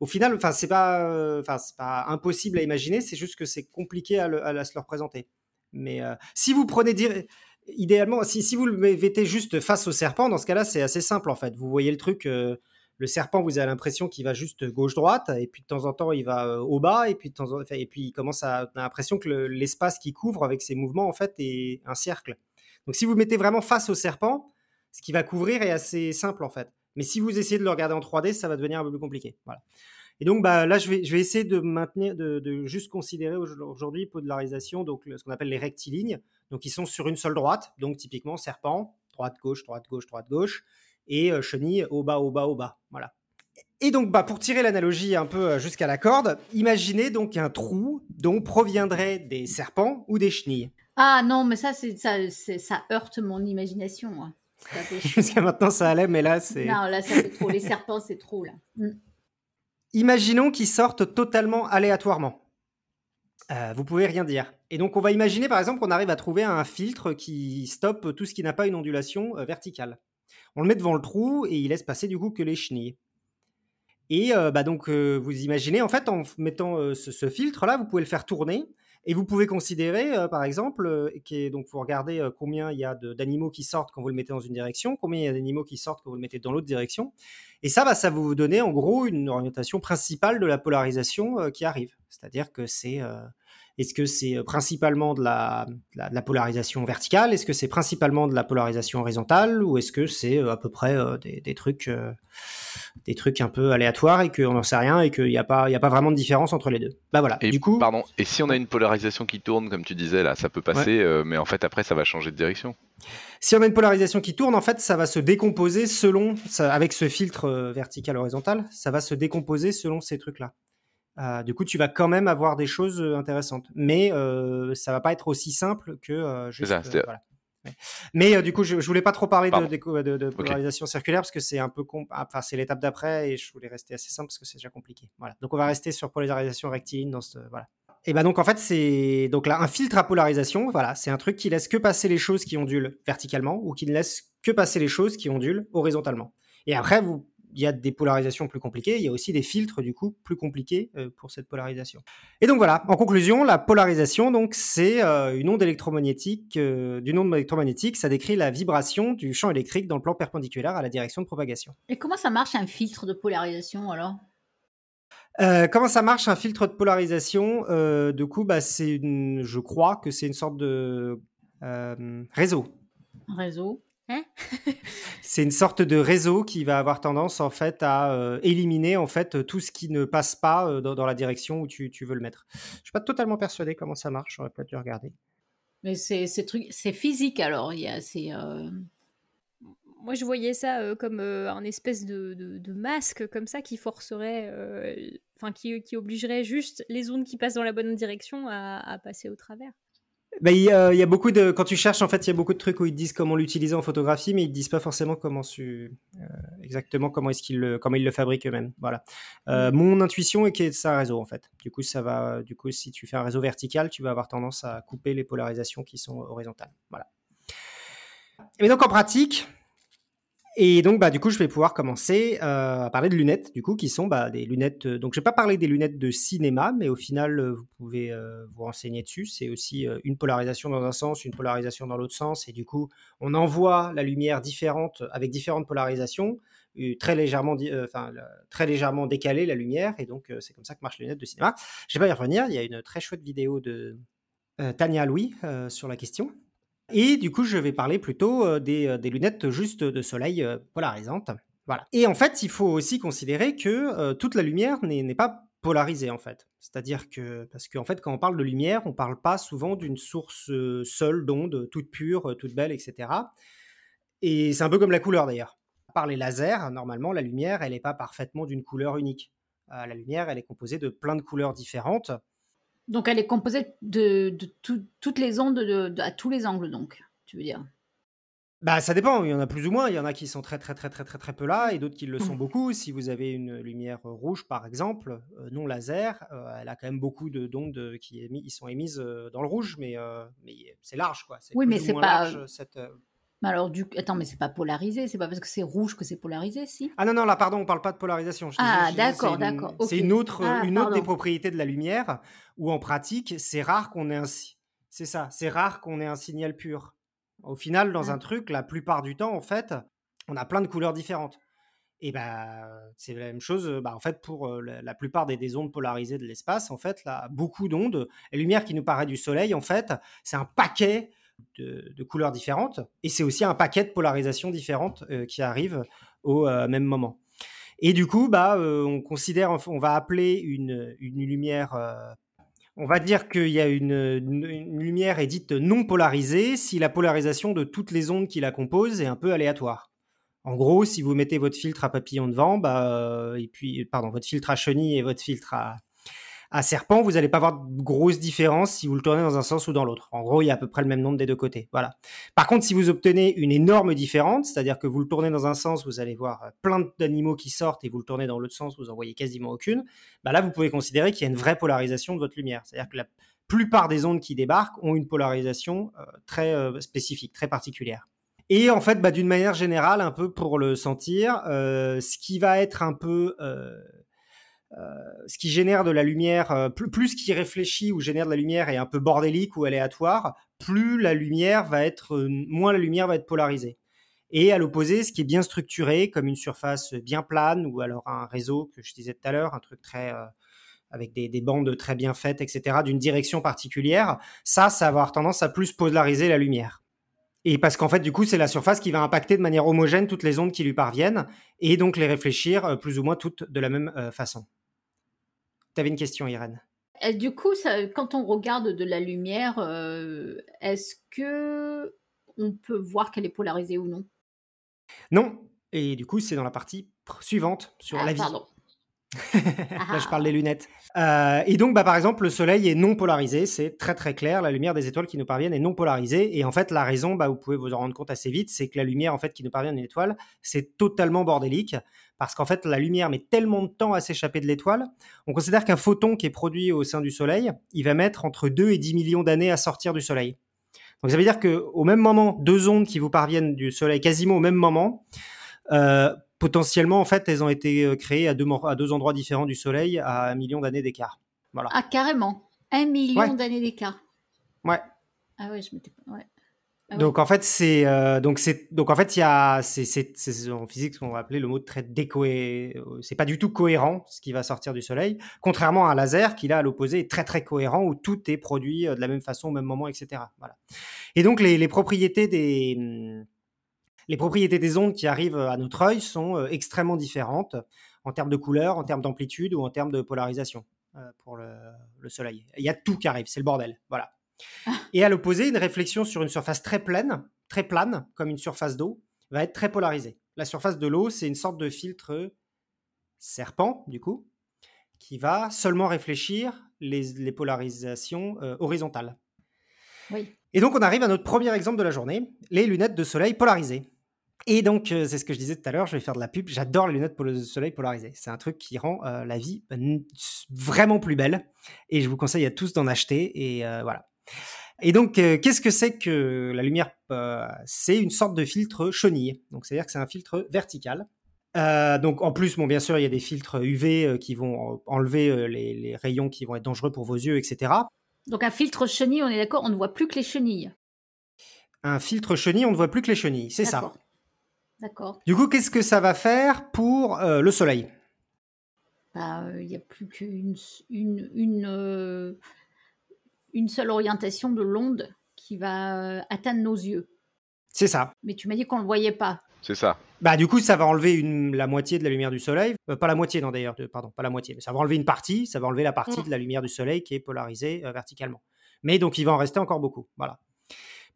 au final, enfin, c'est pas, euh, enfin, c'est pas impossible à imaginer. C'est juste que c'est compliqué à, le- à la- se le représenter. Mais euh, si vous prenez dir- idéalement, si, vous le mettez juste face au serpent, dans ce cas-là, c'est assez simple en fait. Vous voyez le truc. euh, le serpent, vous avez l'impression qu'il va juste gauche-droite, et puis de temps en temps, il va euh, au bas, et puis, de temps en- et puis il commence à. On a l'impression que le- l'espace qu'il couvre avec ses mouvements, en fait, est un cercle. Donc si vous le mettez vraiment face au serpent, ce qui va couvrir est assez simple, en fait. Mais si vous essayez de le regarder en 3D, ça va devenir un peu plus compliqué. Voilà. Et donc bah, là, je vais, essayer de maintenir, de, de juste considérer au- aujourd'hui polarisation, donc le- ce qu'on appelle les rectilignes. Donc ils sont sur une seule droite, donc typiquement serpent, droite, gauche, droite, gauche, droite, gauche, et euh, chenille au bas, au bas, au bas. Voilà. Et donc, bah, pour tirer l'analogie un peu euh, jusqu'à la corde, imaginez donc un trou dont proviendraient des serpents ou des chenilles. Ah non, mais ça, c'est, ça, c'est- ça heurte mon imagination. hein. Jusqu'à maintenant, ça allait, mais là, c'est. non, là, ça fait trop. Les serpents, c'est trop, là. Mm. Imaginons qu'ils sortent totalement aléatoirement. Euh, vous pouvez rien dire. Et donc, on va imaginer, par exemple, qu'on arrive à trouver un filtre qui stoppe tout ce qui n'a pas une ondulation euh, verticale. On le met devant le trou et il laisse passer du coup que les chenilles. Et euh, bah donc, euh, vous imaginez, en fait, en mettant ce, filtre-là, vous pouvez le faire tourner. Et vous pouvez considérer, par exemple, qui donc vous regardez combien il y a d'animaux qui sortent quand vous le mettez dans une direction, combien il y a d'animaux qui sortent quand vous le mettez dans l'autre direction. Et ça, bah, ça va vous donner en gros une orientation principale de la polarisation qui arrive. C'est-à-dire que c'est est-ce que c'est euh, principalement de la, de la, de la polarisation verticale? Est-ce que c'est principalement de la polarisation horizontale? Ou est-ce que c'est euh, à peu près euh, des, des trucs des trucs un peu aléatoires et qu'on n'en sait rien et qu'il n'y a, pas- il y a pas vraiment de différence entre les deux? Bah voilà. Et du coup, pardon, et si on a une polarisation qui tourne, comme tu disais là, ça peut passer, euh, mais en fait après ça va changer de direction. Si on a une polarisation qui tourne, en fait, ça va se décomposer selon, ça- avec ce filtre euh, vertical-horizontal, ça va se décomposer selon ces trucs-là. Euh, du coup, tu vas quand même avoir des choses euh, intéressantes, mais euh, ça va pas être aussi simple que euh, juste. ça, euh, c'est- voilà. Ouais. Mais du coup, je, je voulais pas trop parler de, Pardon. d'éco- de- de polarisation circulaire parce que c'est un peu, ah, enfin, c'est l'étape d'après et je voulais rester assez simple parce que c'est déjà compliqué. Voilà. Donc, on va rester sur polarisation rectiligne dans ce, voilà. Et ben donc en fait c'est donc là un filtre à polarisation, voilà, c'est un truc qui laisse que passer les choses qui ondulent verticalement ou qui ne laisse que passer les choses qui ondulent horizontalement. Et après vous il y a des polarisations plus compliquées, il y a aussi des filtres du coup plus compliqués euh, pour cette polarisation. Et donc voilà, en conclusion, la polarisation donc c'est euh, une onde électromagnétique euh, d'une onde électromagnétique, ça décrit la vibration du champ électrique dans le plan perpendiculaire à la direction de propagation. Et comment ça marche un filtre de polarisation alors? Euh, comment ça marche un filtre de polarisation? Euh, Du coup, bah, c'est une, je crois que c'est une sorte de euh, réseau. Un réseau C'est une sorte de réseau qui va avoir tendance en fait à euh, éliminer en fait tout ce qui ne passe pas euh, dans, dans la direction où tu, tu veux le mettre. Je suis pas totalement persuadé comment ça marche. J'aurais peut-être dû regarder. Mais c'est c'est physique alors. Il y a, c'est, euh, Moi, je voyais ça euh, comme euh, un espèce de, de- de masque comme ça qui forcerait, euh, enfin qui, qui obligerait juste les ondes qui passent dans la bonne direction à, à passer au travers. Bah, il, y a, il y a beaucoup de quand tu cherches en fait, il y a beaucoup de trucs où ils te disent comment l'utiliser en photographie, mais ils te disent pas forcément comment su, euh, exactement comment est-ce qu'ils le comment ils le fabriquent eux-mêmes. Voilà. Euh, Mon intuition est que c'est un réseau en fait. Du coup, ça va. Du coup, si tu fais un réseau vertical, tu vas avoir tendance à couper les polarisations qui sont horizontales. Voilà. Mais donc en pratique. Et donc, bah, du coup, je vais pouvoir commencer euh, à parler de lunettes, du coup, qui sont bah, des lunettes. euh, donc, je vais pas parler des lunettes de cinéma, mais au final, euh, vous pouvez vous renseigner dessus. C'est aussi une polarisation dans un sens, une polarisation dans l'autre sens, et du coup, on envoie la lumière différente avec différentes polarisations, très légèrement, très légèrement décalée la lumière, et donc c'est comme ça que marchent les lunettes de cinéma. Je vais pas y revenir. Il y a une très chouette vidéo de Tania Louis sur la question. Et du coup, je vais parler plutôt euh, des, euh, des lunettes juste de soleil euh, polarisantes. Voilà. Et en fait, il faut aussi considérer que toute la lumière n'est pas polarisée en fait. C'est-à-dire que parce qu'en fait, quand on parle de lumière, on parle pas souvent d'une source seule d'onde, toute pure, toute belle, etc. Et c'est un peu comme la couleur d'ailleurs. Par les lasers, normalement, la lumière, elle n'est pas parfaitement d'une couleur unique. La lumière, elle est composée de plein de couleurs différentes. Donc elle est composée de, de tout- toutes les ondes de- de- à tous les angles donc. Tu veux dire Bah, ça dépend, il y en a plus ou moins. Il y en a qui sont très, très, très, très, très, très peu là et d'autres qui le sont Mmh. beaucoup. Si vous avez une lumière rouge, par exemple, euh, non laser, euh, elle a quand même beaucoup de d'ondes euh, qui sont émises dans le rouge, mais, euh, mais c'est large, quoi. Oui, mais c'est pas- large, cette, Mais alors, du... attends, mais c'est pas polarisé, c'est pas parce que c'est rouge que c'est polarisé, si? Ah non, non, là, pardon, on parle pas de polarisation. Je Ah, d'accord, c'est une- d'accord, C'est une, autre, Ah, une autre des propriétés de la lumière où, en pratique, c'est rare qu'on ait un... C'est ça, c'est rare qu'on ait un signal pur. Au final, dans Ah. un truc, la plupart du temps, en fait, on a plein de couleurs différentes. Et bah, c'est la même chose bah, en fait, pour euh, la, la plupart des, des ondes polarisées de l'espace. En fait, là, beaucoup d'ondes, la lumière qui nous paraît du Soleil, en fait, c'est un paquet de, de couleurs différentes. Et c'est aussi un paquet de polarisations différentes euh, qui arrivent au euh, même moment. Et du coup, bah, euh, on considère, on va appeler une, une lumière. on va dire qu'il y a une, lumière est dite non polarisée si la polarisation de toutes les ondes qui la composent est un peu aléatoire. En gros, si vous mettez votre filtre à papillon devant, bah, euh, et puis, pardon, votre filtre à chenille et votre filtre à, à serpent, vous n'allez pas avoir de grosses différences si vous le tournez dans un sens ou dans l'autre. En gros, il y a à peu près le même nombre des deux côtés. Voilà. Par contre, si vous obtenez une énorme différence, c'est-à-dire que vous le tournez dans un sens, vous allez voir euh, plein d'animaux qui sortent et vous le tournez dans l'autre sens, vous en voyez quasiment aucune, bah là, vous pouvez considérer qu'il y a une vraie polarisation de votre lumière. C'est-à-dire que la plupart des ondes qui débarquent ont une polarisation euh, très euh, spécifique, très particulière. Et en fait, bah, d'une manière générale, un peu pour le sentir, ce qui va être un peu... ce qui génère de la lumière, euh, plus, ce qui réfléchit ou génère de la lumière est un peu bordélique ou aléatoire, plus la lumière va être, euh, moins la lumière va être polarisée. Et à l'opposé, ce qui est bien structuré, comme une surface bien plane ou alors un réseau que je disais tout à l'heure, un truc très euh, avec des, des bandes très bien faites, etc., d'une direction particulière, ça, ça va avoir tendance à plus polariser la lumière. Et parce qu'en fait, du coup, c'est la surface qui va impacter de manière homogène toutes les ondes qui lui parviennent et donc les réfléchir euh, plus ou moins toutes de la même euh, façon. Tu avais une question, Irène Et du coup, ça, quand on regarde de la lumière, euh, est-ce que on peut voir qu'elle est polarisée ou non? Non. Et du coup, c'est dans la partie suivante sur Ah, la vie. pardon. Là, je parle des lunettes. Euh, et donc, bah, par exemple, le Soleil est non polarisé. C'est très très clair. La lumière des étoiles qui nous parviennent est non polarisée. Et en fait, la raison, bah, vous pouvez vous en rendre compte assez vite, c'est que la lumière en fait qui nous parvient d'une étoile, c'est totalement bordélique parce qu'en fait, la lumière met tellement de temps à s'échapper de l'étoile. On considère qu'un photon qui est produit au sein du Soleil, il va mettre entre 2 et 10 millions d'années à sortir du Soleil. Donc, ça veut dire que au même moment, deux ondes qui vous parviennent du Soleil quasiment au même moment. Euh, potentiellement, en fait, elles ont été euh, créées à deux, mor- à deux endroits différents du Soleil à un million d'années d'écart. Voilà. Ah, carrément. Un million Ouais. d'années d'écart. Ouais. Ah ouais, je m'étais pas. Ouais. Ah. Donc en fait, c'est euh, donc c'est donc en fait il y a c'est en physique ce qu'on va appeler le mot de très décohérent. C'est pas du tout cohérent ce qui va sortir du Soleil, contrairement à un laser qui là à l'opposé est très très cohérent où tout est produit euh, de la même façon au même moment, etc. Voilà. Et donc les, les propriétés des hum, les propriétés des ondes qui arrivent à notre œil sont euh, extrêmement différentes en termes de couleur, en termes d'amplitude ou en termes de polarisation euh, pour le, le Soleil. Il y a tout qui arrive, c'est le bordel. Voilà. Et à l'opposé, une réflexion sur une surface très pleine, très plane, comme une surface d'eau, va être très polarisée. La surface de l'eau, c'est une sorte de filtre serpent, du coup, qui va seulement réfléchir les, les polarisations euh, horizontales. Oui. Et donc, on arrive à notre premier exemple de la journée, les lunettes de soleil polarisées. Et donc, euh, c'est ce que je disais tout à l'heure, je vais faire de la pub. J'adore les lunettes de soleil polarisées. C'est un truc qui rend euh, la vie vraiment plus belle. Et je vous conseille à tous d'en acheter. Et voilà. Et donc, euh, qu'est-ce que c'est que la lumière euh, C'est une sorte de filtre chenille. Donc, c'est-à-dire que c'est un filtre vertical. Euh, donc, en plus, bon, bien sûr, il y a des filtres UV qui vont enlever les, les rayons qui vont être dangereux pour vos yeux, etc. Donc un filtre chenille, on est d'accord, on ne voit plus que les chenilles. Un filtre chenille, on ne voit plus que les chenilles. C'est ça. D'accord. Du coup, qu'est-ce que ça va faire pour le soleil? Bah, Il n'y a plus qu'une une, une, une seule orientation de l'onde qui va euh, atteindre nos yeux. C'est ça. Mais tu m'as dit qu'on ne le voyait pas. C'est ça. Bah, du coup, ça va enlever une, la moitié de la lumière du soleil. Euh, pas la moitié, non, d'ailleurs. Pardon, pas la moitié. Mais ça va enlever une partie. Ça va enlever la partie Mm. de la lumière du soleil qui est polarisée euh, verticalement. Mais donc, il va en rester encore beaucoup. Voilà.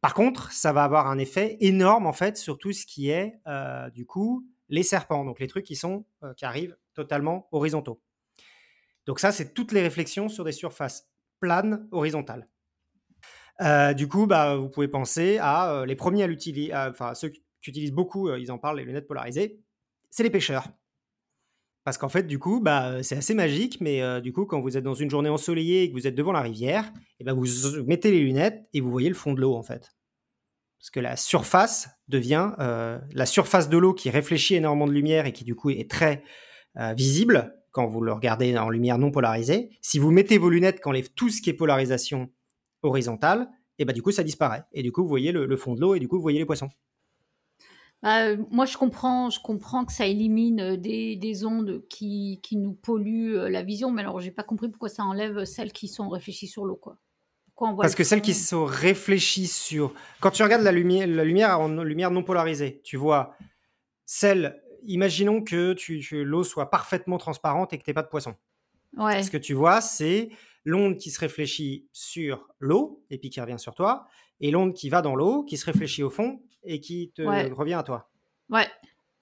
Par contre, ça va avoir un effet énorme, en fait, sur tout ce qui est, euh, du coup, les serpents. Donc, les trucs qui, sont, euh, qui arrivent totalement horizontaux. Donc, ça, c'est toutes les réflexions sur des surfaces planes horizontales. Euh, du coup, bah, vous pouvez penser à euh, les premiers à l'utiliser, enfin ceux qui utilisent beaucoup, euh, ils en parlent, les lunettes polarisées, c'est les pêcheurs. Parce qu'en fait, du coup, bah, c'est assez magique, mais du coup, quand vous êtes dans une journée ensoleillée et que vous êtes devant la rivière, et ben vous mettez les lunettes et vous voyez le fond de l'eau, en fait. Parce que la surface devient la surface de l'eau qui réfléchit énormément de lumière et qui du coup est très visible quand vous le regardez en lumière non polarisée. Si vous mettez vos lunettes qui enlèvent tout ce qui est polarisation horizontale, et ben du coup ça disparaît. Et du coup vous voyez le, le fond de l'eau et du coup vous voyez les poissons. Bah, euh, moi, je comprends, je comprends que ça élimine euh, des, des ondes qui, qui nous polluent euh, la vision, mais alors j'ai pas compris pourquoi ça enlève celles qui sont réfléchies sur l'eau, quoi. Pourquoi on voit Parce que celles qui sont réfléchies sur... Quand tu regardes la lumière, la lumière en lumière non polarisée, tu vois celle... Imaginons que tu, tu- l'eau soit parfaitement transparente et que tu n'aies pas de poisson. Ouais, Ce que tu vois, c'est l'onde qui se réfléchit sur l'eau et puis qui revient sur toi, et l'onde qui va dans l'eau, qui se réfléchit au fond et qui te Ouais. revient à toi. ouais,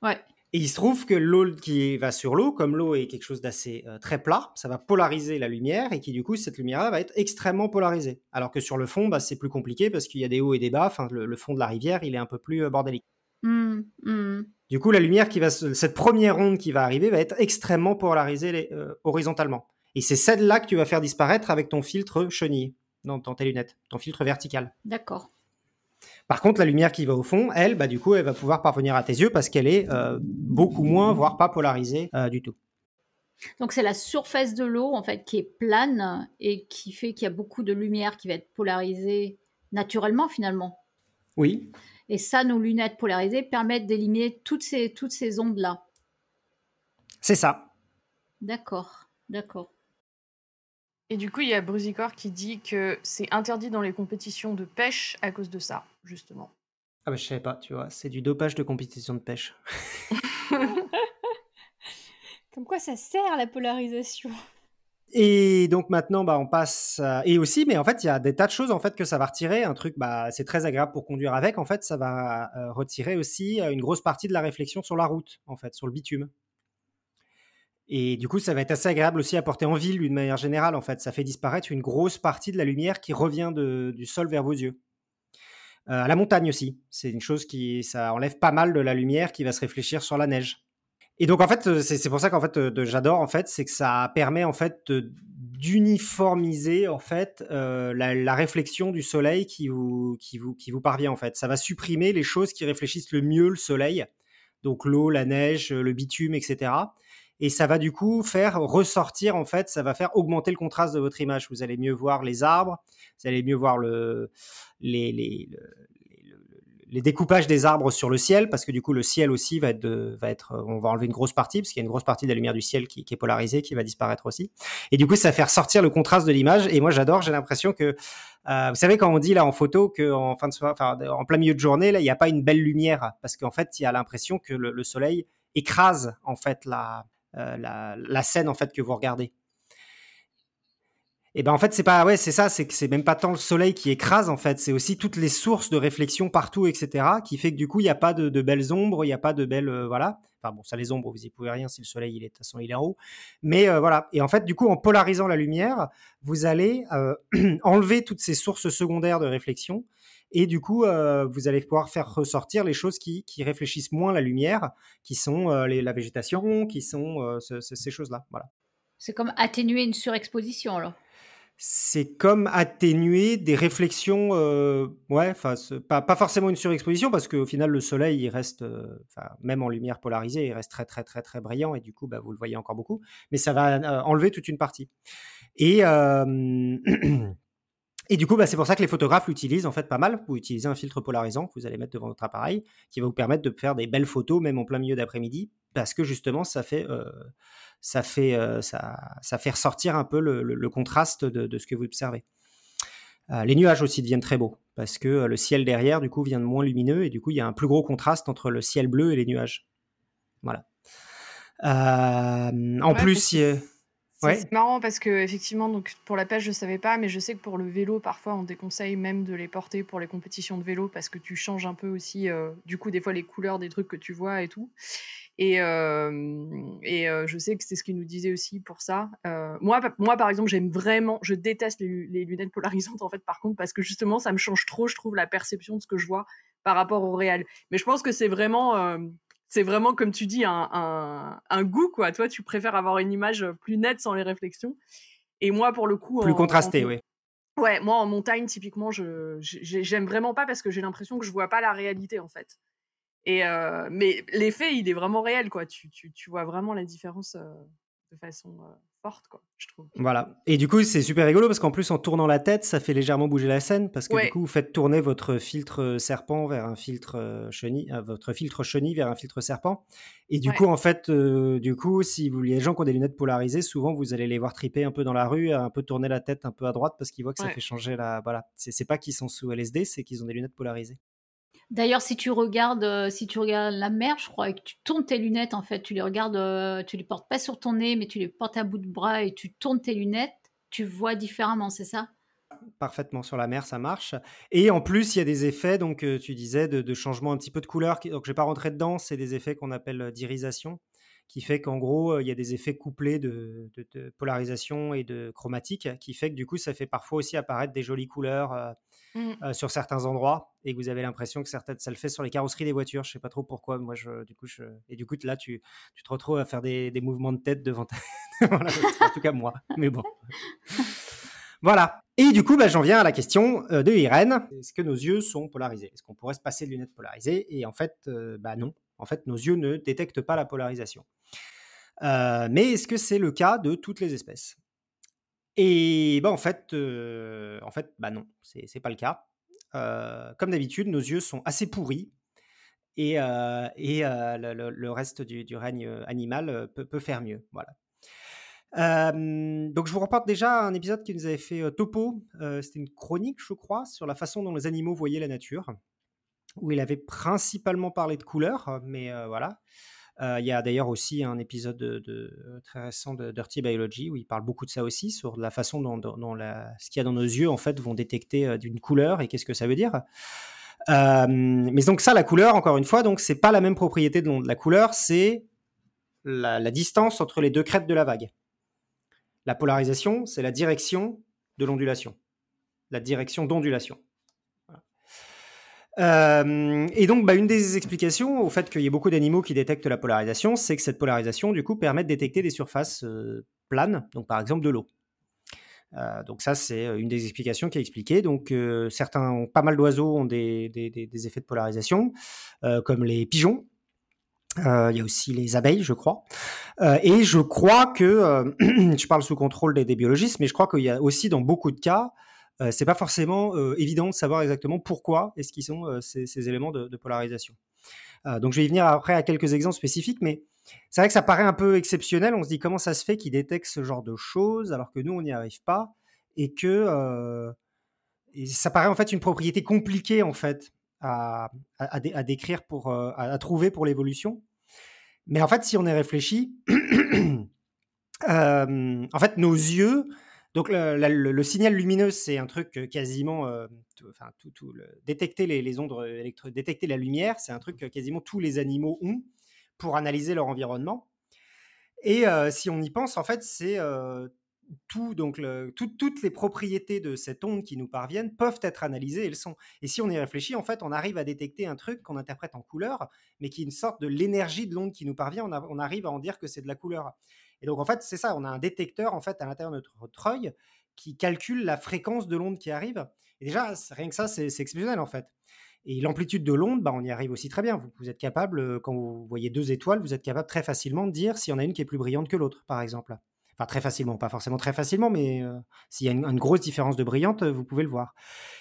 ouais. Et il se trouve que l'eau qui va sur l'eau, comme l'eau est quelque chose d'assez euh, très plat, ça va polariser la lumière et qui du coup cette lumière-là va être extrêmement polarisée. Alors que sur le fond, bah, c'est plus compliqué parce qu'il y a des hauts et des bas. Enfin, le, le fond de la rivière, il est un peu plus euh, bordélique. Hmm, hmm. Du coup, la lumière qui va, se- cette première onde qui va arriver va être extrêmement polarisée les- euh, horizontalement. Et c'est celle-là que tu vas faire disparaître avec ton filtre chenille dans, dans tes lunettes, ton filtre vertical. D'accord. Par contre, la lumière qui va au fond, elle, bah, du coup, elle va pouvoir parvenir à tes yeux parce qu'elle est euh, beaucoup moins, voire pas polarisée euh, du tout. Donc c'est la surface de l'eau en fait qui est plane et qui fait qu'il y a beaucoup de lumière qui va être polarisée naturellement finalement. Oui, Et ça, nos lunettes polarisées permettent d'éliminer toutes ces, toutes ces ondes-là. c'est ça. D'accord, d'accord. Et du coup, il y a Brusicor qui dit que c'est interdit dans les compétitions de pêche à cause de ça, justement. Ah bah je savais pas, tu vois, c'est du dopage de compétition de pêche. Comme quoi ça sert la polarisation. Et donc maintenant, bah, on passe. Et aussi, mais en fait, il y a des tas de choses en fait que ça va retirer. Un truc, bah, c'est très agréable pour conduire avec. En fait, ça va euh, retirer aussi euh, une grosse partie de la réflexion sur la route, en fait, sur le bitume. Et du coup, ça va être assez agréable aussi à porter en ville d'une manière générale. En fait, ça fait disparaître une grosse partie de la lumière qui revient du sol vers vos yeux. Euh, à la montagne aussi, c'est une chose qui, ça enlève pas mal de la lumière qui va se réfléchir sur la neige. Et donc en fait, euh, c'est pour ça qu'en fait, euh, j'adore en fait, c'est que ça permet en fait d'uniformiser en fait euh, la, la réflexion du soleil qui vous, qui vous qui vous parvient en fait. Ça va supprimer les choses qui réfléchissent le mieux le soleil, donc l'eau, la neige, le bitume, etc. Et ça va du coup faire ressortir en fait, ça va faire augmenter le contraste de votre image. Vous allez mieux voir les arbres, vous allez mieux voir le, les, les, le- les- découpages des arbres sur le ciel, parce que du coup le ciel aussi va être, de- va être, on va enlever une grosse partie, parce qu'il y a une grosse partie de la lumière du ciel qui, est polarisée, qui va disparaître aussi. Et du coup ça fait ressortir le contraste de l'image. Et moi j'adore, j'ai l'impression que, euh, vous savez quand on dit là en photo que en fin de soirée, enfin en plein milieu de journée là, il n'y a pas une belle lumière, parce qu'en fait il y a l'impression que le, le soleil écrase en fait la, euh, la, la scène en fait que vous regardez. Et ben en fait c'est pas ouais c'est ça c'est que c'est même pas tant le soleil qui écrase en fait. C'est aussi toutes les sources de réflexion partout etc qui fait que du coup il n'y a pas de, belles ombres il n'y a pas de belles voilà. Enfin bon ça les ombres vous y pouvez rien si le soleil il est de toute façon il est en haut. Mais euh, voilà. Et en fait du coup en polarisant la lumière vous allez euh, enlever toutes ces sources secondaires de réflexion. Et du coup euh, vous allez pouvoir faire ressortir les choses qui, qui réfléchissent moins la lumière qui sont la végétation qui sont ce- ce- ces choses là voilà. C'est comme atténuer une surexposition alors. C'est comme atténuer des réflexions, euh, ouais, pas, pas forcément une surexposition, parce qu'au final, le soleil, il reste, euh, même en lumière polarisée, il reste très, très, très, très brillant, et du coup, bah, vous le voyez encore beaucoup, mais ça va euh, enlever toute une partie. Et, et du coup, bah, c'est pour ça que les photographes l'utilisent en fait pas mal. Vous utilisez un filtre polarisant que vous allez mettre devant votre appareil, qui va vous permettre de faire des belles photos, même en plein milieu d'après-midi, parce que justement, ça fait, euh, ça fait, euh, ça, ça fait ressortir un peu le, le- le contraste de, de ce que vous observez. Euh, les nuages aussi deviennent très beaux, parce que le ciel derrière, du coup, vient de moins lumineux, et du coup, il y a un plus gros contraste entre le ciel bleu et les nuages. Voilà. En Ouais, plus, Ouais. c'est marrant parce que effectivement, donc pour la pêche, je savais pas, mais je sais que pour le vélo, parfois, on déconseille même de les porter pour les compétitions de vélo parce que tu changes un peu aussi, euh, du coup, des fois les couleurs des trucs que tu vois et tout. Et, euh, et euh, je sais que c'est ce qu'il nous disait aussi pour ça. Moi, moi, par exemple, j'aime vraiment, je déteste les, lu- les lunettes polarisantes en fait, par contre, parce que justement, ça me change trop, je trouve, la perception de ce que je vois par rapport au réel. Mais je pense que c'est vraiment, c'est vraiment comme tu dis, un, un, un goût quoi. Toi, tu préfères avoir une image plus nette sans les réflexions. Et moi, pour le coup, Plus contrasté, oui. Ouais, moi en montagne, typiquement, je j'ai- j'aime vraiment pas parce que j'ai l'impression que je vois pas la réalité en fait. Et euh, mais l'effet, il est vraiment réel, quoi. Tu, tu, tu vois vraiment la différence euh, de façon euh, forte, quoi, je trouve. Voilà. Et du coup, c'est super rigolo parce qu'en plus, en tournant la tête, ça fait légèrement bouger la scène parce que Ouais. du coup, vous faites tourner votre filtre euh, serpent vers un filtre euh, chenille, euh, votre filtre chenille vers un filtre serpent. Et du Ouais. coup, en fait, euh, du coup, si vous les gens qui ont des lunettes polarisées, souvent vous allez les voir triper un peu dans la rue, un peu tourner la tête un peu à droite parce qu'ils voient que ça Ouais. fait changer la. Voilà. C'est pas qu'ils sont sous LSD, c'est qu'ils ont des lunettes polarisées. D'ailleurs, si tu regardes, euh, si tu regardes la mer, je crois, et que tu tournes tes lunettes, en fait, tu les regardes, euh, tu les portes pas sur ton nez, mais tu les portes à bout de bras et tu tournes tes lunettes, tu vois différemment, c'est ça? Parfaitement sur la mer, ça marche. Et en plus, il y a des effets, donc euh, tu disais, de, de changement un petit peu de couleur. Donc, je vais pas rentrer dedans, c'est des effets qu'on appelle d'irisation, qui fait qu'en gros, il y a des effets couplés de polarisation et de chromatique, qui fait que du coup, ça fait parfois aussi apparaître des jolies couleurs euh, Mm. euh, sur certains endroits, et que vous avez l'impression que certaines, ça le fait sur les carrosseries des voitures. Je sais pas trop pourquoi. Moi, je, du coup, je, et du coup, là, tu, tu te retrouves à faire des, des mouvements de tête devant ta, devant la voiture. en tout cas moi. Mais bon. Voilà. Et du coup, bah, j'en viens à la question euh, de Irène. Est-ce que nos yeux sont polarisés? Est-ce qu'on pourrait se passer de lunettes polarisées? Et en fait, euh, bah non. En fait, nos yeux ne détectent pas la polarisation. Euh, mais est-ce que c'est le cas de toutes les espèces? Et bah, en fait, bah non, c'est c'est pas le cas. Comme d'habitude, nos yeux sont assez pourris et, le, reste du, règne animal peut, faire mieux. Voilà. Donc je vous reporte déjà un épisode qui nous avait fait Topo, c'était une chronique je crois, sur la façon dont les animaux voyaient la nature, où il avait principalement parlé de couleurs, mais voilà. Euh, Il y a d'ailleurs aussi un épisode de, de- très récent de Dirty Biology où il parle beaucoup de ça aussi, sur la façon dont, ce qu'il y a dans nos yeux en fait vont détecter euh, d'une couleur et qu'est-ce que ça veut dire. Euh, mais donc ça, la couleur, encore une fois, donc c'est pas la même propriété de l'onde. La couleur, c'est la distance entre les deux crêtes de la vague. La polarisation, c'est la direction de l'ondulation, la direction d'ondulation. Euh, et donc, bah, une des explications au fait qu'il y ait beaucoup d'animaux qui détectent la polarisation, c'est que cette polarisation, du coup, permet de détecter des surfaces euh, planes, donc par exemple de l'eau. Euh, donc ça, c'est une des explications qui est expliquée. Donc certains, pas mal d'oiseaux ont des, effets de polarisation, comme les pigeons. Il y a aussi les abeilles, je crois. Et je crois que, je parle sous contrôle des biologistes, mais je crois qu'il y a aussi dans beaucoup de cas, euh, c'est pas forcément euh, évident de savoir exactement pourquoi est-ce qu'ils sont euh, ces, éléments de, polarisation. Euh, donc je vais y venir après à quelques exemples spécifiques, mais c'est vrai que ça paraît un peu exceptionnel. On se dit comment ça se fait qu'ils détectent ce genre de choses alors que nous on n'y arrive pas et que ça paraît en fait une propriété compliquée en fait à, à, à dé- à décrire pour à, trouver pour l'évolution. Mais en fait, si on y réfléchit, en fait, nos yeux, donc le, signal lumineux, c'est un truc euh, quasiment, euh, enfin, tout, détecter les, ondes électro, détecter la lumière, c'est un truc quasiment tous les animaux ont pour analyser leur environnement. Et euh, si on y pense, en fait, c'est euh, tout, donc toutes les propriétés de cette onde qui nous parviennent peuvent être analysées et sont. Et si on y réfléchit, en fait, on arrive à détecter un truc qu'on interprète en couleur, mais qui est une sorte de l'énergie de l'onde qui nous parvient. On arrive à en dire que c'est de la couleur. Et donc, en fait, c'est ça. On a un détecteur en fait à l'intérieur de notre, œil qui calcule la fréquence de l'onde qui arrive. Et déjà, rien que ça, c'est exceptionnel en fait. Et l'amplitude de l'onde, bah, on y arrive aussi très bien. Vous, êtes capable, euh, quand vous voyez deux étoiles, vous êtes capable très facilement de dire s'il y en a une qui est plus brillante que l'autre, par exemple. Enfin, très facilement, pas forcément très facilement, mais euh, s'il y a une, grosse différence de brillante, vous pouvez le voir.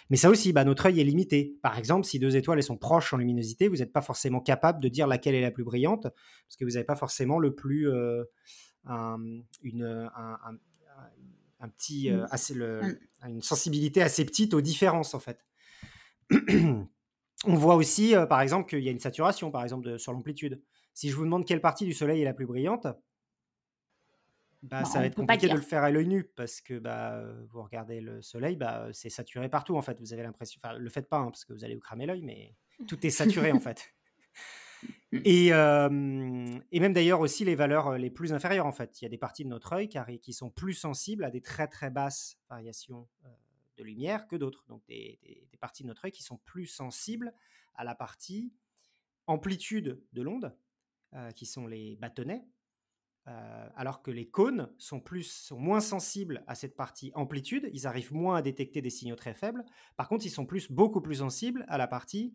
Mais ça aussi, bah, notre œil est limité. Par exemple, si deux étoiles sont proches en luminosité, vous n'êtes pas forcément capable de dire laquelle est la plus brillante, parce que vous n'avez pas forcément le plus euh, un, une, un, un- un petit, euh, assez le- une sensibilité assez petite aux différences en fait. On voit aussi, euh, par exemple, qu'il y a une saturation, par exemple, de- sur l'amplitude. Si je vous demande quelle partie du Soleil est la plus brillante, Bah, Bah, ça va être compliqué de le faire à l'œil nu parce que bah, vous regardez le soleil, bah, c'est saturé partout en fait. Vous avez l'impression, enfin, le faites pas hein, parce que vous allez vous cramer l'œil, mais tout est saturé en fait. Et, euh, et même d'ailleurs aussi les valeurs les plus inférieures en fait. Il y a des parties de notre œil qui, sont plus sensibles à des très très basses variations de lumière que d'autres. Donc des, parties de notre œil qui sont plus sensibles à la partie amplitude de l'onde, qui sont les bâtonnets, alors que les cônes sont, plus, sont moins sensibles à cette partie amplitude, ils arrivent moins à détecter des signaux très faibles. Par contre, ils sont plus, beaucoup plus sensibles à la partie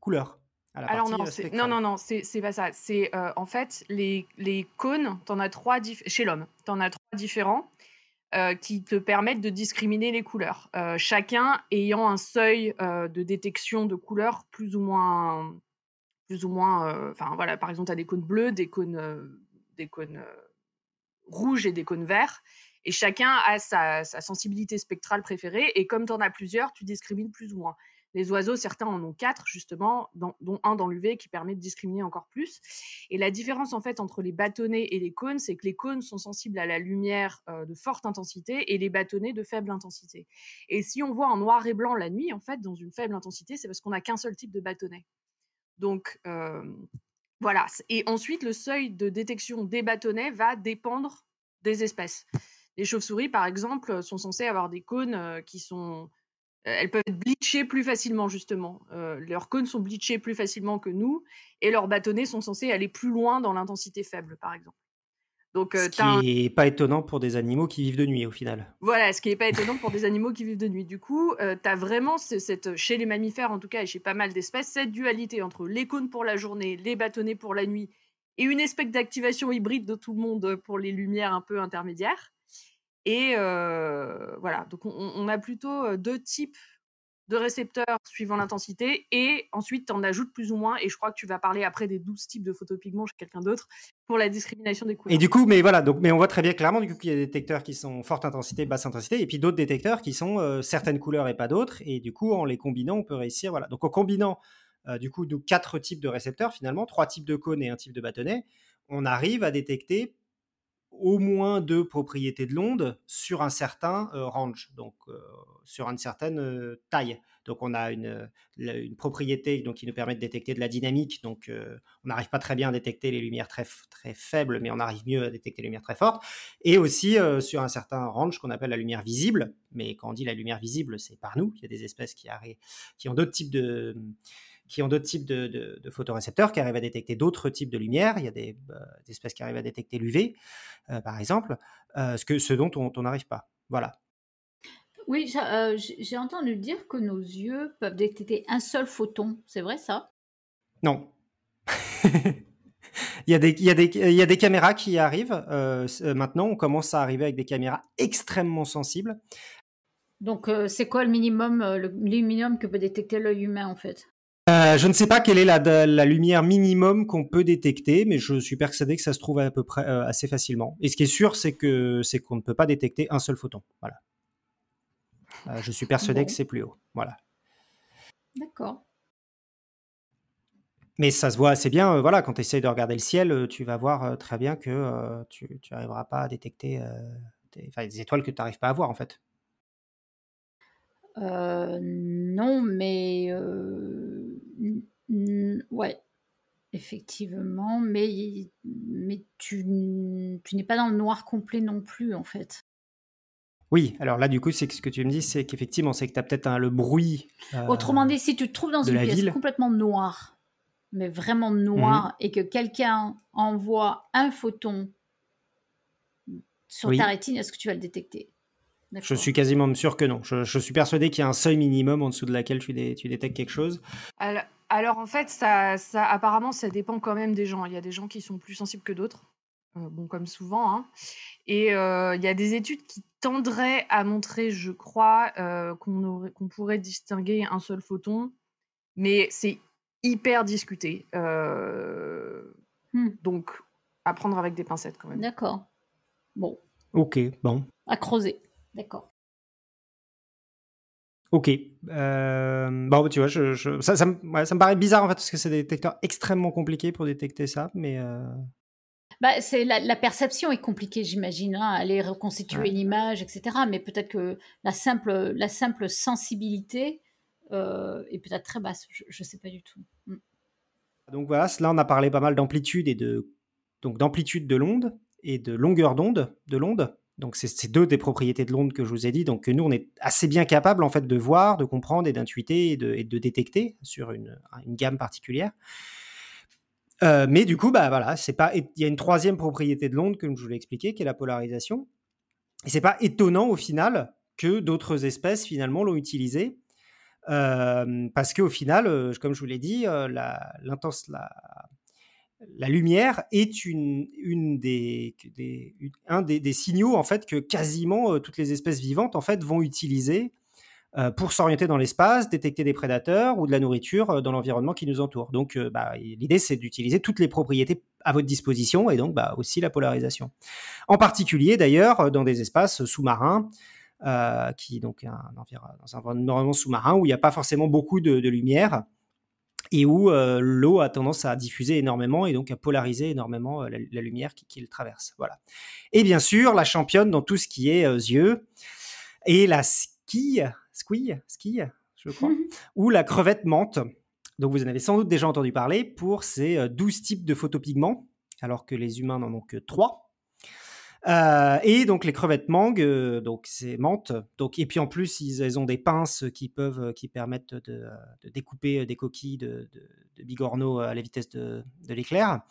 couleur, à la Alors non, euh, non, non, non, c'est pas ça. C'est euh, en fait les, les cônes, t'en as trois chez l'homme, t'en as trois différents euh, qui te permettent de discriminer les couleurs. Euh, chacun ayant un seuil de détection de couleurs plus ou moins, plus ou moins. Enfin voilà, par exemple, t'as des cônes bleus, des cônes, des cônes rouges et des cônes verts. Et chacun a sa, sa sensibilité spectrale préférée. Et comme tu en as plusieurs, tu discrimines plus ou moins. Les oiseaux, certains en ont quatre, justement, dont un dans l'UV qui permet de discriminer encore plus. Et la différence, en fait, entre les bâtonnets et les cônes, c'est que les cônes sont sensibles à la lumière euh, de forte intensité et les bâtonnets de faible intensité. Et si on voit en noir et blanc la nuit, en fait, dans une faible intensité, c'est parce qu'on n'a qu'un seul type de bâtonnet. Donc, euh, voilà. Et ensuite, le seuil de détection des bâtonnets va dépendre des espèces. Les chauves-souris, par exemple, sont censées avoir des cônes euh, qui sont. Euh, Elles peuvent être bleachées plus facilement, justement. Euh, leurs cônes sont bleachés plus facilement que nous, et leurs bâtonnets sont censés aller plus loin dans l'intensité faible, par exemple. Donc, euh, Ce qui n'est pas étonnant pour des animaux qui vivent de nuit au final. voilà, ce qui n'est pas étonnant pour des animaux qui vivent de nuit. Du coup, tu as vraiment, ce- cette, chez les mammifères en tout cas, et chez pas mal d'espèces, cette dualité entre les cônes pour la journée, les bâtonnets pour la nuit, et une espèce d'activation hybride de tout le monde pour les lumières un peu intermédiaires. Et euh, voilà, donc on, on a plutôt deux types de récepteurs suivant l'intensité, et ensuite tu en ajoutes plus ou moins, et je crois que tu vas parler après des 12 types de photopigments chez quelqu'un d'autre, pour la discrimination des couleurs. Et du coup, mais voilà, donc, mais on voit très bien clairement qu'il y a des détecteurs qui sont forte intensité, basse intensité, et puis d'autres détecteurs qui sont euh, certaines couleurs et pas d'autres. Et du coup, en les combinant, on peut réussir. Voilà. Donc en combinant euh, du coup nous quatre types de récepteurs finalement, trois types de cônes et un type de bâtonnet, on arrive à détecter au moins deux propriétés de l'onde sur un certain euh, range, donc euh, sur une certaine euh, taille. Donc on a une, une propriété donc, qui nous permet de détecter de la dynamique, donc on n'arrive pas très bien à détecter les lumières très, très faibles, mais on arrive mieux à détecter les lumières très fortes, et aussi sur un certain range qu'on appelle la lumière visible, mais quand on dit la lumière visible, c'est par nous, il y a des espèces qui, qui ont d'autres types de qui ont d'autres types de, de- de photorécepteurs, qui arrivent à détecter d'autres types de lumière. Il y a des, des espèces qui arrivent à détecter l'UV, euh, par exemple, euh, ce, que, ce dont on n'arrive pas. Voilà. Oui, euh, j'ai entendu dire que nos yeux peuvent détecter un seul photon. C'est vrai ça? Non. il, y a des, il, y a des, il y a des caméras qui arrivent. euh, maintenant, on commence à arriver avec des caméras extrêmement sensibles. Donc, euh, c'est quoi le minimum, euh, le minimum que peut détecter l'œil humain en fait? Euh, je ne sais pas quelle est la, la lumière minimum qu'on peut détecter, mais je suis persuadé que ça se trouve à peu près euh, assez facilement. Et ce qui est sûr, c'est que c'est qu'on ne peut pas détecter un seul photon. Voilà. Euh, je suis persuadé Bon. que c'est plus haut. Voilà. D'accord. Mais ça se voit assez bien. voilà, quand tu essayes de regarder le ciel, tu vas voir très bien que tu n'arriveras pas à détecter des, des étoiles que tu n'arrives pas à voir en fait. Non, mais ouais, effectivement, mais, mais tu, tu n'es pas dans le noir complet non plus en fait. Oui, alors là, du coup, c'est que ce que tu me dis, c'est qu'effectivement, c'est que tu as peut-être le bruit. euh, Autrement dit, si tu te trouves dans une pièce ville. Mhm. complètement noire, mais vraiment noire, et que quelqu'un envoie un photon sur Oui. ta rétine, est-ce que tu vas le détecter? Je suis quasiment sûr que non. Je, je suis persuadé qu'il y a un seuil minimum en dessous de laquelle tu, dé- tu détectes quelque chose. Alors, alors, en fait, ça, ça, apparemment, ça dépend quand même des gens. Il y a des gens qui sont plus sensibles que d'autres, euh, bon, comme souvent. hein. Et euh, il y a des études qui tendraient à montrer, je crois, euh, qu'on aurait- qu'on pourrait distinguer un seul photon, mais c'est hyper discuté. Euh, Hmm. Donc, à prendre avec des pincettes quand même. D'accord. Bon, Ok, bon. à creuser. D'accord. Ok. Euh, bon, tu vois, je, je- ça, ça, me, ouais, ça me paraît bizarre en fait, parce que c'est des détecteurs extrêmement compliqués pour détecter ça, mais. euh, Bah, c'est la, la perception est compliquée, j'imagine. Hein, aller reconstituer Ouais. une image, etc. Mais peut-être que la simple, la simple sensibilité euh, est peut-être très basse. Je ne sais pas du tout. Mm. Donc voilà, là on a parlé pas mal d'amplitude et de donc d'amplitude de l'onde et de longueur d'onde de l'onde. Donc c'est deux des propriétés de l'onde que je vous ai dit. Donc que nous on est assez bien capable en fait de voir, de comprendre et d'intuiter et de, détecter sur une, gamme particulière. Euh, mais du coup, bah voilà, pas. Il y a une troisième propriété de l'onde que je vous l'ai expliqué, qui est la polarisation. Et c'est pas étonnant au final que d'autres espèces finalement l'ont utilisée. Euh, parce qu'au final, euh, comme je vous l'ai dit, euh, la, l'intense, la, lumière est une, des, un des, signaux en fait que quasiment euh, toutes les espèces vivantes en fait vont utiliser euh, pour s'orienter dans l'espace, détecter des prédateurs ou de la nourriture euh, dans l'environnement qui nous entoure. Donc, bah, l'idée c'est d'utiliser toutes les propriétés à votre disposition et donc bah, aussi la polarisation. En particulier d'ailleurs dans des espaces sous-marins. qui donc un, dans un environnement sous-marin où il n'y a pas forcément beaucoup de lumière et où euh, l'eau a tendance à diffuser énormément et donc à polariser énormément euh, la, la lumière qui, qui le traverse. Voilà. Et bien sûr, la championne dans tout ce qui est euh, yeux et la squille, squille, squille, je crois, ou la crevette menthe. Donc vous en avez sans doute déjà entendu parler pour ces euh, 12 types de photopigments, alors que les humains n'en ont que 3. Euh, et donc les crevettes mangues, euh, donc c'est menthe. Donc et puis en plus ils, ont des pinces qui peuvent, euh, qui permettent de, découper des coquilles de, de, bigorneaux à la vitesse de, l'éclair.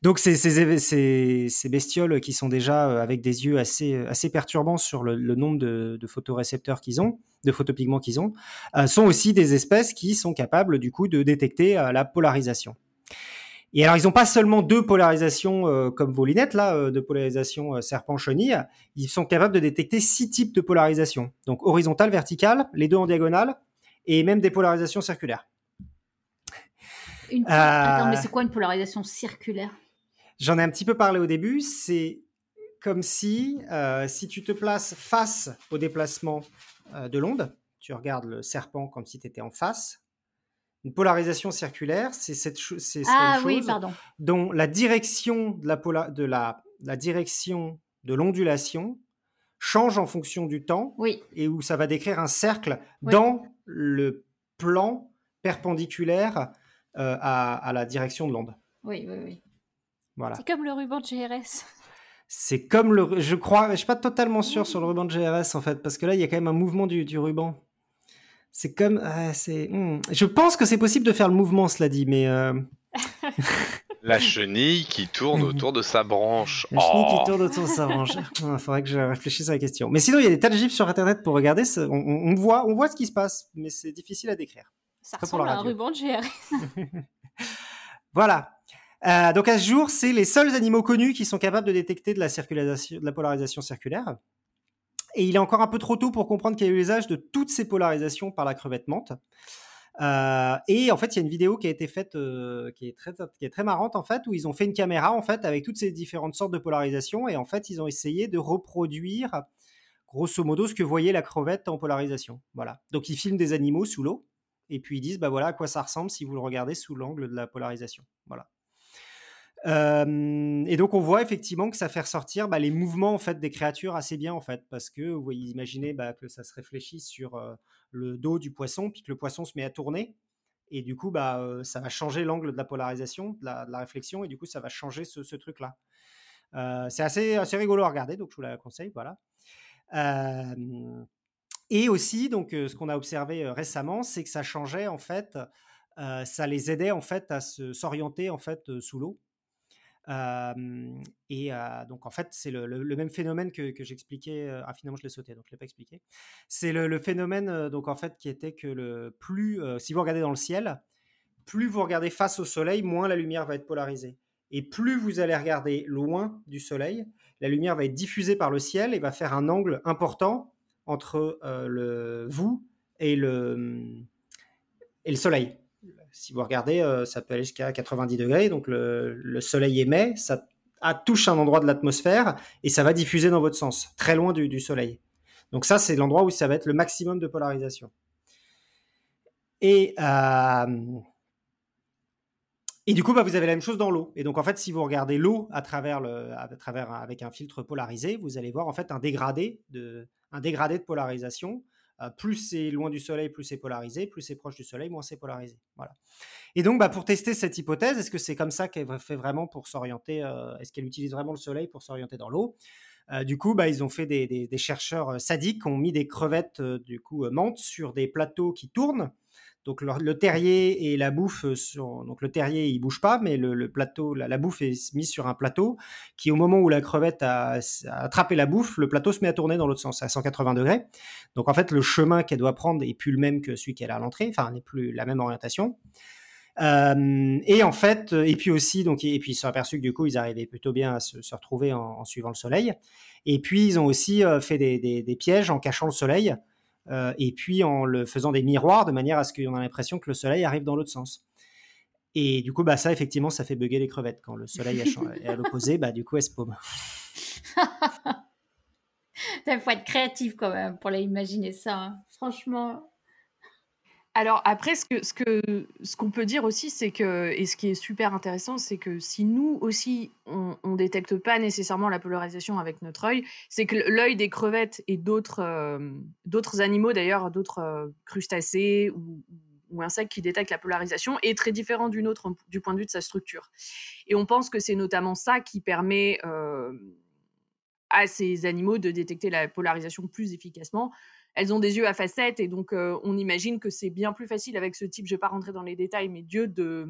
Donc ces, ces, ces, bestioles qui sont déjà avec des yeux assez, assez perturbants sur le, nombre de, photorécepteurs qu'ils ont, de photopigments qu'ils ont, sont aussi des espèces qui sont capables du coup de détecter la polarisation. Et alors, ils n'ont pas seulement deux polarisations euh, comme vos lunettes, là, euh, de polarisation euh, serpent-chenille. Ils sont capables de détecter six types de polarisation. Donc, horizontale, verticale, les deux en diagonale, et même des polarisations circulaires. Une... Attends, mais c'est quoi une polarisation circulaire? J'en ai un petit peu parlé au début. C'est comme si, si tu te places face au déplacement de l'onde, tu regardes le serpent comme si tu étais en face. Une polarisation circulaire, c'est cette cho- Ah une oui, chose pardon. dont la direction de la, pola- de la, la direction de l'ondulation change en fonction du temps Oui, et où ça va décrire un cercle Oui. dans le plan perpendiculaire euh, à, à la direction de l'onde. oui, oui, oui. Voilà. C'est comme le ruban de GRS. C'est comme le. Je crois. Je suis pas totalement sûr sur le ruban de GRS en fait, parce que là, il y a quand même un mouvement du, du ruban. C'est comme. ah, c'est. hmm. Je pense que c'est possible de faire le mouvement, cela dit, mais. euh, La chenille qui tourne autour de sa branche. La chenille Oh. qui tourne autour de sa branche. Il faudrait que je réfléchisse à la question. Mais sinon, il y a des tas de gifs sur Internet pour regarder. ça- On, on- on voit, on voit ce qui se passe, mais c'est difficile à décrire. Ça pour ressemble à un ruban de GRS. Voilà. Euh, donc à ce jour, c'est les seuls animaux connus qui sont capables de détecter de la, circulation, de la polarisation circulaire. Et il est encore un peu trop tôt pour comprendre quel est l'usage de toutes ces polarisations par la crevette menthe. Euh, et en fait, il y a une vidéo qui a été faite, euh, qui, est très, qui est très marrante en fait, où ils ont fait une caméra en fait avec toutes ces différentes sortes de polarisation, et en fait, ils ont essayé de reproduire grosso modo ce que voyait la crevette en polarisation. Voilà. Donc ils filment des animaux sous l'eau, et puis ils disent bah voilà à quoi ça ressemble si vous le regardez sous l'angle de la polarisation. Voilà. Et donc on voit effectivement que ça fait ressortir bah, les mouvements en fait des créatures assez bien en fait parce que vous voyez imaginez bah, que ça se réfléchit sur le dos du poisson puis que le poisson se met à tourner et du coup bah ça va changer l'angle de la polarisation de la, réflexion et du coup ça va changer ce, ce truc là c'est assez assez rigolo à regarder donc je vous la conseille voilà. Et aussi donc ce qu'on a observé récemment c'est que ça changeait en fait ça les aidait en fait à s'orienter en fait sous l'eau et donc en fait, c'est le, même phénomène que, j'expliquais. ah, finalement, je l'ai sauté, donc je l'ai pas expliqué. C'est le, phénomène donc en fait qui était que le plus, si vous regardez dans le ciel, plus vous regardez face au soleil, moins la lumière va être polarisée. Et plus vous allez regarder loin du soleil, la lumière va être diffusée par le ciel et va faire un angle important entre le vous et le et le soleil si vous regardez, euh, ça peut aller jusqu'à 90 degrés. Donc le, le soleil émet, ça touche un endroit de l'atmosphère et ça va diffuser dans votre sens, très loin du, soleil. Donc ça, c'est l'endroit où ça va être le maximum de polarisation. Et, euh, du coup, bah, vous avez la même chose dans l'eau. Et donc, en fait, si vous regardez l'eau à travers avec un filtre polarisé, vous allez voir en fait un dégradé de polarisation. Euh, plus c'est loin du Soleil, plus c'est polarisé. Plus c'est proche du Soleil, moins c'est polarisé. Voilà. Et donc, bah, pour tester cette hypothèse, est-ce que c'est comme ça qu'elle fait vraiment pour s'orienter euh, Est-ce qu'elle utilise vraiment le Soleil pour s'orienter dans l'eau? Euh, du coup, bah, ils ont fait des, chercheurs sadiques, ont mis des crevettes du coup menthes sur des plateaux qui tournent donc le, terrier et la bouffe, sur, donc le terrier il bouge pas, mais le, plateau, la, bouffe est mise sur un plateau qui, au moment où la crevette a, attrapé la bouffe, le plateau se met à tourner dans l'autre sens à 180 degrés. Donc en fait le chemin qu'elle doit prendre est plus le même que celui qu'elle a à l'entrée, enfin n'est plus la même orientation. Euh, et en fait, et puis aussi, donc, et puis ils se sont aperçus que du coup, ils arrivaient plutôt bien à se, retrouver en, suivant le soleil. Et puis, ils ont aussi euh, fait des, pièges en cachant le soleil. Euh, et puis en le faisant des miroirs de manière à ce qu'on ait l'impression que le soleil arrive dans l'autre sens. Et du coup, bah, ça, effectivement, ça fait bugger les crevettes. Quand le soleil est à l'opposé, bah, du coup, elles se paument. Il faut être créatif quand même pour l'imaginer ça. Hein. Franchement, alors après, ce que ce que ce qu'on peut dire aussi, c'est que et ce qui est super intéressant, c'est que si nous aussi, on ne détecte pas nécessairement la polarisation avec notre œil, c'est que l'œil des crevettes et d'autres, euh, d'autres animaux d'ailleurs, d'autres, euh, crustacés ou insectes qui détectent la polarisation est très différent du nôtre du point de vue de sa structure. Et on pense que c'est notamment ça qui permet, euh, à ces animaux de détecter la polarisation plus efficacement elles ont des yeux à facettes et donc on imagine que c'est bien plus facile avec ce type, je ne vais pas rentrer dans les détails, mais Dieu, de,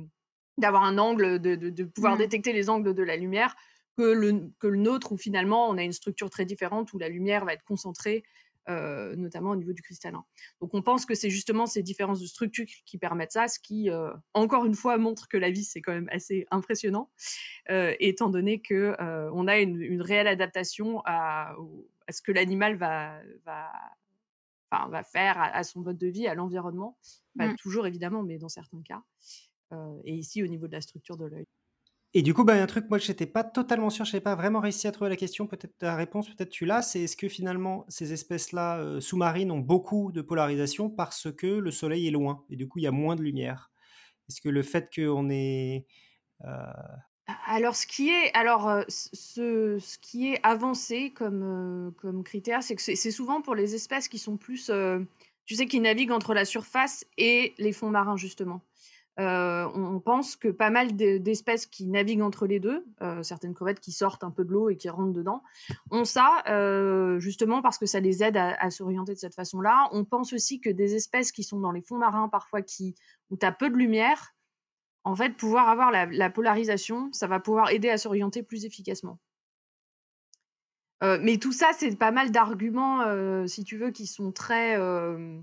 d'avoir un angle, de, de, pouvoir mmh. détecter les angles de la lumière que le, que le nôtre où finalement on a une structure très différente où la lumière va être concentrée notamment au niveau du cristallin. Donc on pense que c'est justement ces différences de structure qui permettent ça, ce qui, encore une fois, montre que la vie, c'est quand même assez impressionnant, étant donné qu'on on a une, une, réelle adaptation à, à ce que l'animal va, va, va faire à, son mode de vie, à l'environnement. Pas mmh. toujours évidemment, mais dans certains cas. Euh, et ici au niveau de la structure de l'œil. Et du coup, bah, un truc, moi, je n'étais pas totalement sûr, je n'ai pas vraiment réussi à trouver la question, peut-être la réponse, peut-être tu l'as, c'est est-ce que finalement ces espèces-là euh, sous-marines ont beaucoup de polarisation parce que le Soleil est loin et du coup il y a moins de lumière? Est-ce que le fait qu'on ait euh, alors, ce qui est, alors, euh, ce, qui est avancé comme, euh, critère, c'est que c'est souvent pour les espèces qui sont plus, euh, tu sais, qui naviguent entre la surface et les fonds marins, justement. on, pense que pas mal d'espèces qui naviguent entre les deux, certaines crevettes qui sortent un peu de l'eau et qui rentrent dedans, ont ça justement parce que ça les aide à, à s'orienter de cette façon-là. On pense aussi que des espèces qui sont dans les fonds marins, parfois qui, où tu as peu de lumière, en fait, pouvoir avoir la, polarisation, ça va pouvoir aider à s'orienter plus efficacement. Euh, mais tout ça, c'est pas mal d'arguments, euh, si tu veux, qui sont très, euh,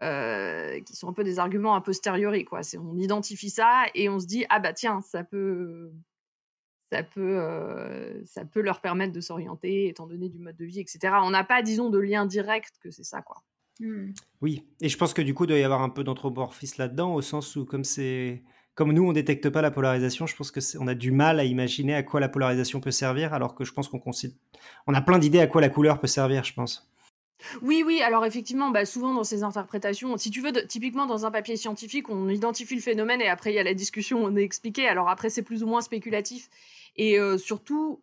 qui sont un peu des arguments a posteriori, quoi. on identifie ça et on se dit ah bah tiens, ça peut, ça peut, ça peut leur permettre de s'orienter, étant donné du mode de vie, etc. On n'a pas, disons, de lien direct que c'est ça, quoi. Mmh. Oui, et je pense que du coup, il doit y avoir un peu d'anthropomorphisme là-dedans, au sens où comme c'est comme nous, on détecte pas la polarisation, je pense que on a du mal à imaginer à quoi la polarisation peut servir, alors que je pense qu'on on a plein d'idées à quoi la couleur peut servir, je pense. Oui, oui, alors effectivement, bah, souvent dans ces interprétations, si tu veux, typiquement dans un papier scientifique, on identifie le phénomène et après il y a la discussion, on est expliqué. Alors après, c'est plus ou moins spéculatif. Et euh, surtout,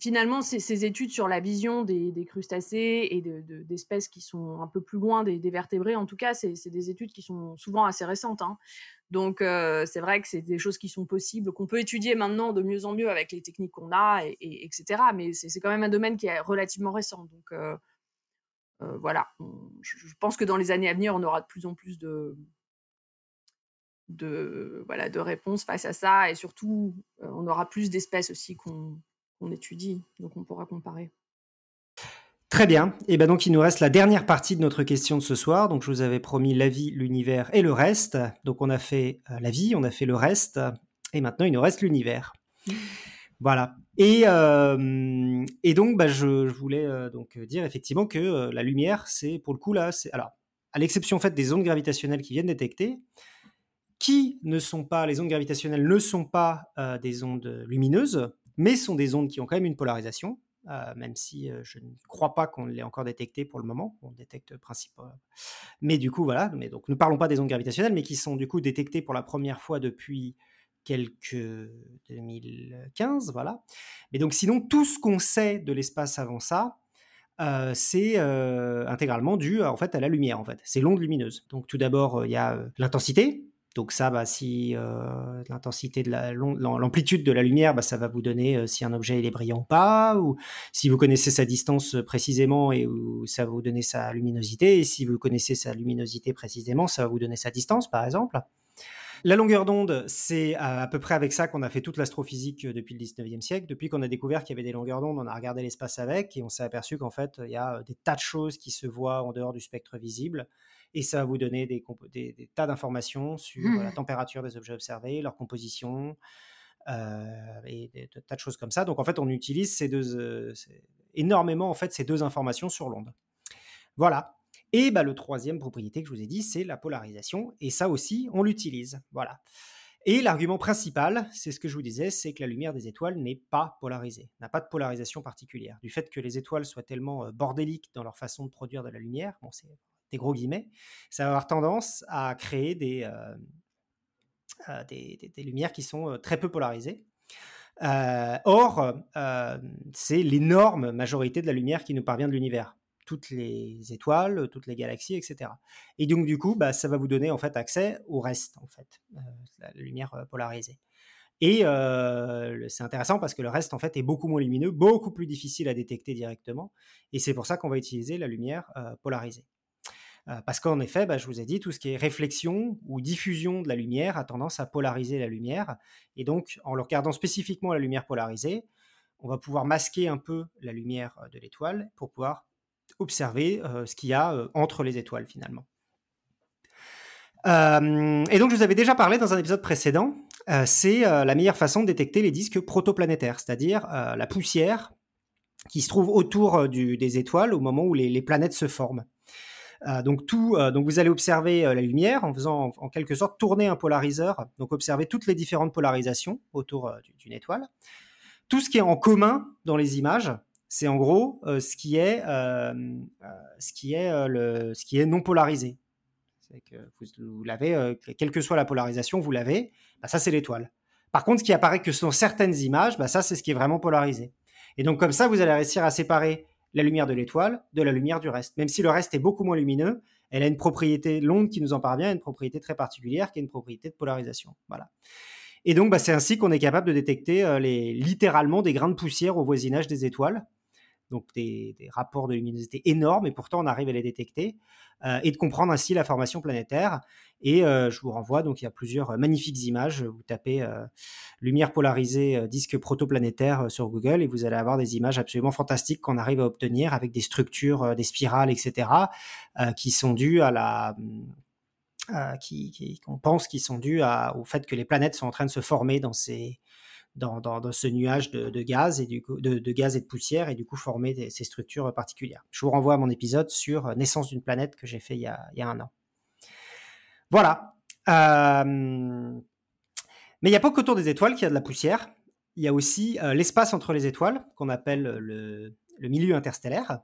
finalement, ces, études sur la vision des, crustacés et d'espèces qui sont un peu plus loin des, vertébrés, en tout cas, c'est des études qui sont souvent assez récentes. Hein. Donc, euh, c'est vrai que c'est des choses qui sont possibles, qu'on peut étudier maintenant de mieux en mieux avec les techniques qu'on a, et, etc. Mais c'est quand même un domaine qui est relativement récent. Donc, euh, euh, voilà. je, pense que dans les années à venir, on aura de plus en plus de, de, voilà, de réponses face à ça. Et surtout, on aura plus d'espèces aussi qu'on étudie. Donc, on pourra comparer. Très bien. Et bien donc il nous reste la dernière partie de notre question de ce soir. Donc je vous avais promis la vie, l'univers et le reste. Donc on a fait euh, la vie, on a fait le reste, et maintenant il nous reste l'univers. Voilà. Et, euh, et donc bah, je, voulais euh, donc dire effectivement que la lumière, c'est pour le coup là, c'est alors à l'exception fait des ondes gravitationnelles qui viennent détecter, qui ne sont pas les ondes gravitationnelles ne sont pas des ondes lumineuses, mais sont des ondes qui ont quand même une polarisation. Euh, même si euh, je ne crois pas qu'on l'ait encore détecté pour le moment. On détecte principalement. Mais du coup, voilà. Mais donc, ne parlons pas des ondes gravitationnelles, mais qui sont du coup détectées pour la première fois depuis quelques 2015, voilà. Mais donc sinon, tout ce qu'on sait de l'espace avant ça, euh, c'est euh, intégralement dû en fait à la lumière en fait. C'est l'onde lumineuse. Donc tout d'abord, il y a l'intensité. Donc ça, bah, si l'intensité de l'amplitude de la lumière, bah, ça va vous donner si un objet il est brillant ou pas, ou si vous connaissez sa distance précisément et où ça va vous donner sa luminosité. Et si vous connaissez sa luminosité précisément, ça va vous donner sa distance, par exemple. La longueur d'onde, c'est à, peu près avec ça qu'on a fait toute l'astrophysique euh, depuis le 19e siècle. Depuis qu'on a découvert qu'il y avait des longueurs d'onde, on a regardé l'espace avec et on s'est aperçu qu'en fait, il y a euh, des tas de choses qui se voient en dehors du spectre visible. Et ça va vous donner des, tas d'informations sur la mmh. température des objets observés, leur composition, euh, et des, tas de choses comme ça. Donc en fait, on utilise ces deux, énormément en fait ces deux informations sur l'onde. Voilà. Et bah, le troisième propriété que je vous ai dit, c'est la polarisation. Et ça aussi, on l'utilise. Voilà. Et l'argument principal, c'est ce que je vous disais, c'est que la lumière des étoiles n'est pas polarisée, n'a pas de polarisation particulière. Du fait que les étoiles soient tellement euh, bordéliques dans leur façon de produire de la lumière, bon, c'est des gros guillemets, ça va avoir tendance à créer des, euh, euh, lumières qui sont très peu polarisées. or, c'est l'énorme majorité de la lumière qui nous parvient de l'univers toutes les étoiles, toutes les galaxies, etc. Et donc du coup, bah, ça va vous donner en fait accès au reste, en fait, euh, la lumière euh, polarisée. Et euh, c'est intéressant parce que le reste en fait est beaucoup moins lumineux, beaucoup plus difficile à détecter directement. Et c'est pour ça qu'on va utiliser la lumière polarisée. Parce qu'en effet, bah, je vous ai dit, tout ce qui est réflexion ou diffusion de la lumière a tendance à polariser la lumière. Et donc, en regardant spécifiquement la lumière polarisée, on va pouvoir masquer un peu la lumière de l'étoile pour pouvoir observer ce qu'il y a entre les étoiles finalement. Et donc, je vous avais déjà parlé dans un épisode précédent, c'est la meilleure façon de détecter les disques protoplanétaires, c'est-à-dire la poussière qui se trouve autour des étoiles au moment où les, planètes se forment. Donc, tout, donc, vous allez observer la lumière en faisant en, quelque sorte tourner un polariseur, donc observer toutes les différentes polarisations autour d'une étoile. Tout ce qui est en commun dans les images, c'est en gros euh, ce qui est, euh, euh, ce, qui est le, ce qui est non polarisé. Que vous, l'avez, quelle que soit la polarisation, vous l'avez. Bah, ça, c'est l'étoile. Par contre, ce qui apparaît que sur certaines images, bah, ça, c'est ce qui est vraiment polarisé. Et donc, comme ça, vous allez réussir à séparer la lumière de l'étoile de la lumière du reste. Même si le reste est beaucoup moins lumineux, elle a une propriété, l'onde qui nous en parvient, une propriété très particulière qui est une propriété de polarisation. Voilà. Et donc, bah, c'est ainsi qu'on est capable de détecter les, littéralement des grains de poussière au voisinage des étoiles donc des, rapports de luminosité énormes, et pourtant on arrive à les détecter, euh, et de comprendre ainsi la formation planétaire. Et euh, je vous renvoie, donc il y a plusieurs magnifiques images. Vous tapez euh, lumière polarisée, disque protoplanétaire sur Google, et vous allez avoir des images absolument fantastiques qu'on arrive à obtenir avec des structures, des spirales, etc., qui sont dues à la... qui, qu'on pense qui sont dues au fait que les planètes sont en train de se former dans ces, dans, ce nuage de, gaz et de poussière et du coup former ces structures particulières. Je vous renvoie à mon épisode sur euh, naissance d'une planète que j'ai fait il y, a, un an. Voilà. Euh, mais il n'y a pas qu'autour des étoiles qu'il y a de la poussière. Il y a aussi euh, l'espace entre les étoiles qu'on appelle le, milieu interstellaire.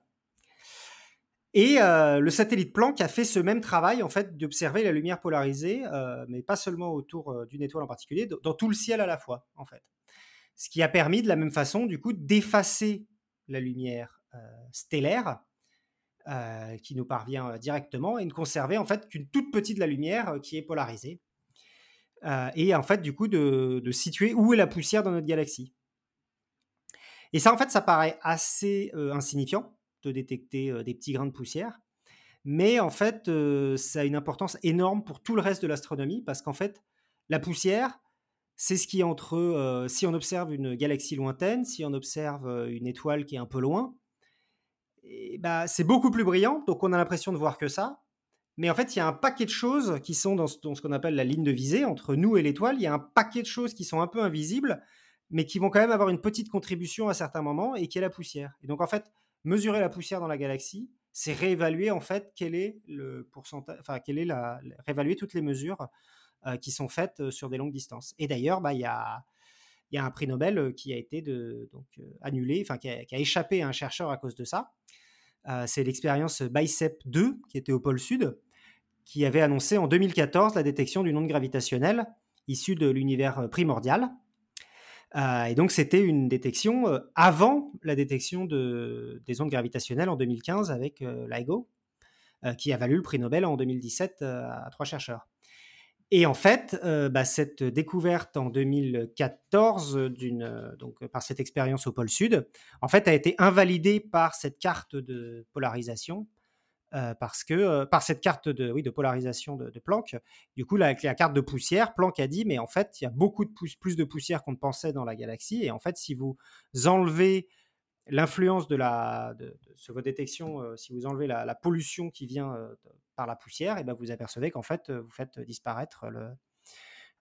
Et le satellite Planck a fait ce même travail en fait d'observer la lumière polarisée, mais pas seulement autour d'une étoile en particulier, dans tout le ciel à la fois en fait ce qui a permis de la même façon, du coup, d'effacer la lumière euh, stellaire euh, qui nous parvient euh, directement et de conserver en fait qu'une toute petite de la lumière qui est polarisée. et en fait, du coup, de, situer où est la poussière dans notre galaxie. Et ça, en fait, ça paraît assez insignifiant de détecter des petits grains de poussière. Mais en fait, ça a une importance énorme pour tout le reste de l'astronomie parce qu'en fait, la poussière, c'est ce qui est entre, euh, si on observe une galaxie lointaine, si on observe euh, une étoile qui est un peu loin, bah, c'est beaucoup plus brillant, donc on a l'impression de voir que ça. Mais en fait, il y a un paquet de choses qui sont dans ce, qu'on appelle la ligne de visée, entre nous et l'étoile, il y a un paquet de choses qui sont un peu invisibles, mais qui vont quand même avoir une petite contribution à certains moments, et qui est la poussière. Et donc en fait, mesurer la poussière dans la galaxie, c'est réévaluer en fait quel est le pourcentage, enfin est la, réévaluer toutes les mesures qui sont faites euh, sur des longues distances. Et d'ailleurs, bah, il y a un prix Nobel euh, qui a été de, donc, annulé, enfin qui a, échappé à un chercheur à cause de ça. c'est l'expérience BICEP 2 qui était au pôle sud, qui avait annoncé en 2014 la détection d'une onde gravitationnelle issus de l'univers primordial. et donc, c'était une détection avant la détection de, des ondes gravitationnelles en 2015 avec LIGO, qui a valu le prix Nobel en 2017 à trois chercheurs. Et en fait, bah, cette découverte en 2014 d'une, donc, par cette expérience au pôle Sud, en fait, a été invalidée par cette carte de polarisation parce que par cette carte de, oui, de polarisation de, Planck, du coup, avec la carte de poussière, Planck a dit, mais en fait, il y a beaucoup de plus de poussière qu'on ne pensait dans la galaxie, et en fait, si vous enlevez l'influence de la sur vos détections, si vous enlevez la, pollution qui vient par la poussière, et ben vous apercevez qu'en fait, vous faites disparaître le,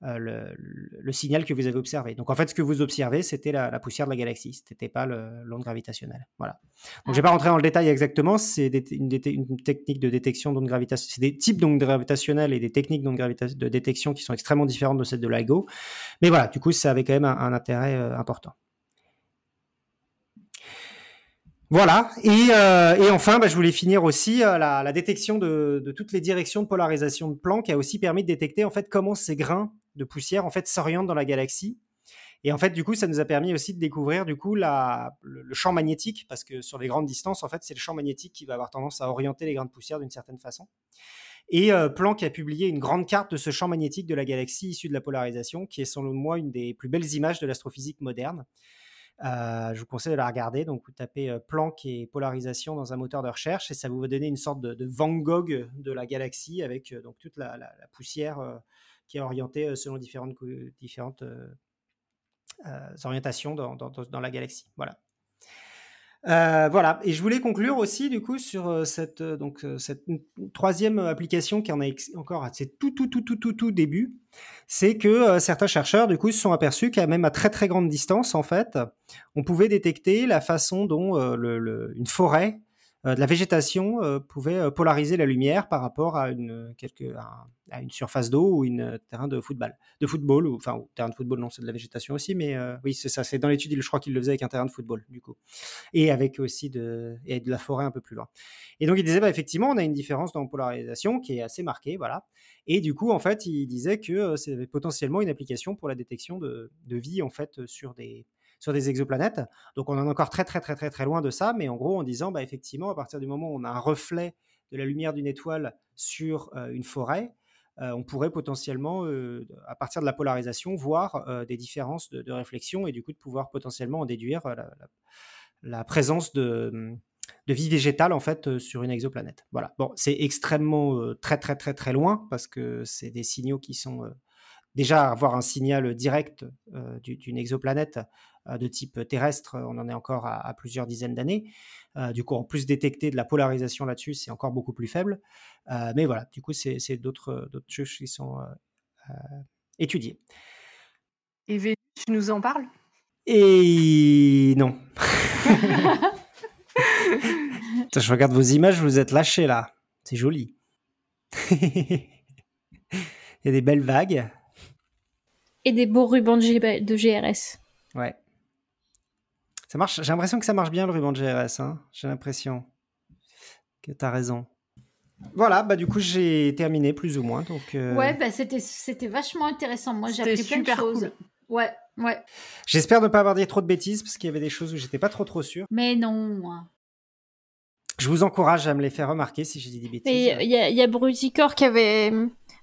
euh, le, signal que vous avez observé. Donc en fait, ce que vous observez, c'était la, poussière de la galaxie, ce n'était pas l'onde gravitationnelle. Voilà. Donc je vais pas rentrer dans le détail exactement, c'est une, technique de détection d'ondes gravitationnelles, c'est des types d'ondes gravitationnelles et des techniques de détection qui sont extrêmement différentes de celles de LIGO. Mais voilà, du coup, ça avait quand même un, intérêt euh, important. Voilà, et, euh, enfin, bah, je voulais finir aussi la, détection de, toutes les directions de polarisation de Planck a aussi permis de détecter en fait comment ces grains de poussière en fait s'oriente dans la galaxie. Et en fait, du coup, ça nous a permis aussi de découvrir du coup le, champ magnétique, parce que sur les grandes distances, en fait, c'est le champ magnétique qui va avoir tendance à orienter les grains de poussière d'une certaine façon. Et euh, Planck a publié une grande carte de ce champ magnétique de la galaxie issue de la polarisation, qui est selon moi une des plus belles images de l'astrophysique moderne. Euh, je vous conseille de la regarder. Donc, vous tapez euh, Planck et polarisation dans un moteur de recherche et ça vous va donner une sorte de, Van Gogh de la galaxie avec donc toute la, poussière qui est orienté selon différentes, différentes orientations dans, dans, la galaxie. Voilà. Voilà, et je voulais conclure aussi du coup sur cette, donc, cette troisième application qui en a encore, c'est tout, tout, tout, tout, tout, tout début, c'est que certains chercheurs du coup se sont aperçus qu'à même à très très grande distance en fait, on pouvait détecter la façon dont une forêt euh, de la végétation euh, pouvait euh, polariser la lumière par rapport à une, quelque, à, une surface d'eau ou un terrain de football. De football, ou, enfin, terrain de football, non, c'est de la végétation aussi, mais oui, c'est ça, c'est dans l'étude, je crois qu'il le faisait avec un terrain de football, du coup. Et avec aussi de, et de la forêt un peu plus loin. Et donc, il disait, bah, effectivement, on a une différence dans la polarisation qui est assez marquée, voilà. Et du coup, en fait, il disait que c'était potentiellement une application pour la détection de, de vie, en fait, sur des, sur des exoplanètes. Donc on en est encore très très très très très loin de ça, mais en gros en disant bah effectivement à partir du moment où on a un reflet de la lumière d'une étoile sur euh, une forêt, euh, on pourrait potentiellement, euh, à partir de la polarisation, voir des différences de, réflexion et du coup de pouvoir potentiellement en déduire la, présence de, de, vie végétale en fait sur une exoplanète. Voilà. Bon, c'est extrêmement très très très très loin parce que c'est des signaux qui sont déjà avoir un signal direct d'une exoplanète de type terrestre, on en est encore à, plusieurs dizaines d'années. Euh, du coup, en plus détecter de la polarisation là-dessus, c'est encore beaucoup plus faible. Euh, mais voilà, du coup, c'est d'autres choses qui sont étudiées. Et Vénus, tu nous en parles? Et non. je regarde vos images, vous êtes lâchés là. C'est joli. Il y a des belles vagues. Et des beaux rubans de GRS. Ouais. Ça marche. J'ai l'impression que ça marche bien le ruban de GRS. Hein. j'ai l'impression que tu as raison. Voilà, bah du coup j'ai terminé plus ou moins. Donc euh, ouais, bah c'était c'était vachement intéressant. Moi j'ai appris plein de choses. Ouais, ouais. J'espère ne pas avoir dit trop de bêtises parce qu'il y avait des choses où j'étais pas trop trop sûr. Mais non. Je vous encourage à me les faire remarquer si j'ai dit des bêtises. Il y, a, y a Brusicor qui avait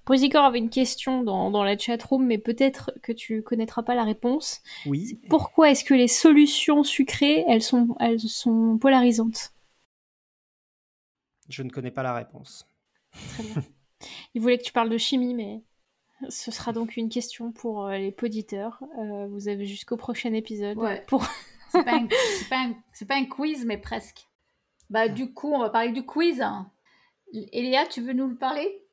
Brusicor avait une question dans, dans la chatroom, mais peut-être que tu connaîtras pas la réponse. Oui. Pourquoi est-ce que les solutions sucrées, elles sont, elles sont polarisantes? Je ne connais pas la réponse. Très bien. Il voulait que tu parles de chimie, mais ce sera donc une question pour euh, les poditeurs. Euh, vous avez jusqu'au prochain épisode. Ouais. Pour... c'est pas, pas, un quiz, mais presque. Bah, du coup, on va parler du quiz. Eléa, tu veux nous le parler?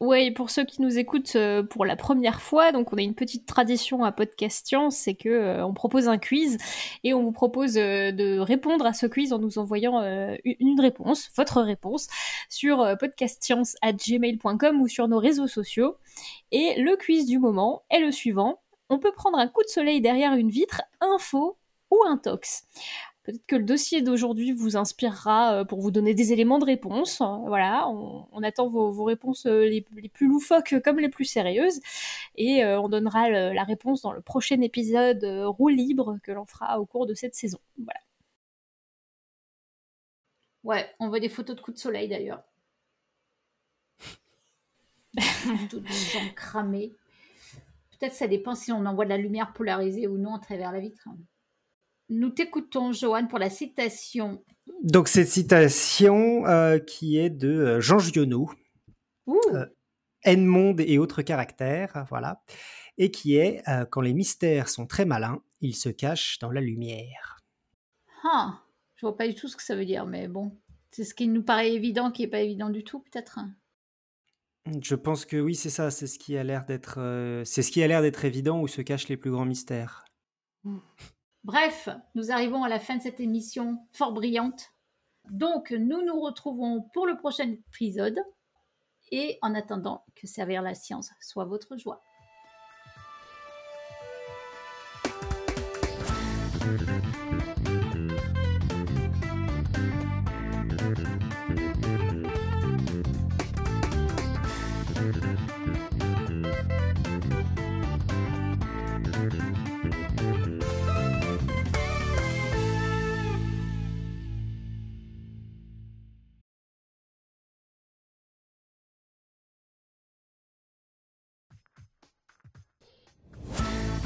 Oui, pour ceux qui nous écoutent euh, pour la première fois, donc on a une petite tradition à Podcast Science, c'est que euh, on propose un quiz et on vous propose euh, de répondre à ce quiz en nous envoyant une réponse, votre réponse, sur podcastscience@gmail.com ou sur nos réseaux sociaux. Et le quiz du moment est le suivant on peut prendre un coup de soleil derrière une vitre, info ou intox. Peut-être que le dossier d'aujourd'hui vous inspirera euh, pour vous donner des éléments de réponse. Voilà, on, attend vos, réponses euh, les, plus loufoques comme les plus sérieuses. Et on donnera la réponse dans le prochain épisode roue libre que l'on fera au cours de cette saison. Voilà. Ouais, on voit des photos de coups de soleil d'ailleurs. Toutes les gens cramés. Peut-être ça dépend si on envoie de la lumière polarisée ou non à travers la vitre. Nous t'écoutons, Joanne, pour la citation. Donc, cette citation euh, qui est de euh, Jean Giono. Euh, monde et autres caractères, voilà. Et qui est Quand les mystères sont très malins, ils se cachent dans la lumière. Ah, je vois pas du tout ce que ça veut dire, mais bon. C'est ce qui nous paraît évident, qui est pas évident du tout, peut-être? Je pense que oui, c'est ça, c'est ce qui a l'air d'être, euh, c'est ce qui a l'air d'être évident où se cachent les plus grands mystères. Mm. Bref, nous arrivons à la fin de cette émission fort brillante. Donc, nous nous retrouvons pour le prochain épisode. Et en attendant que servir la science soit votre joie.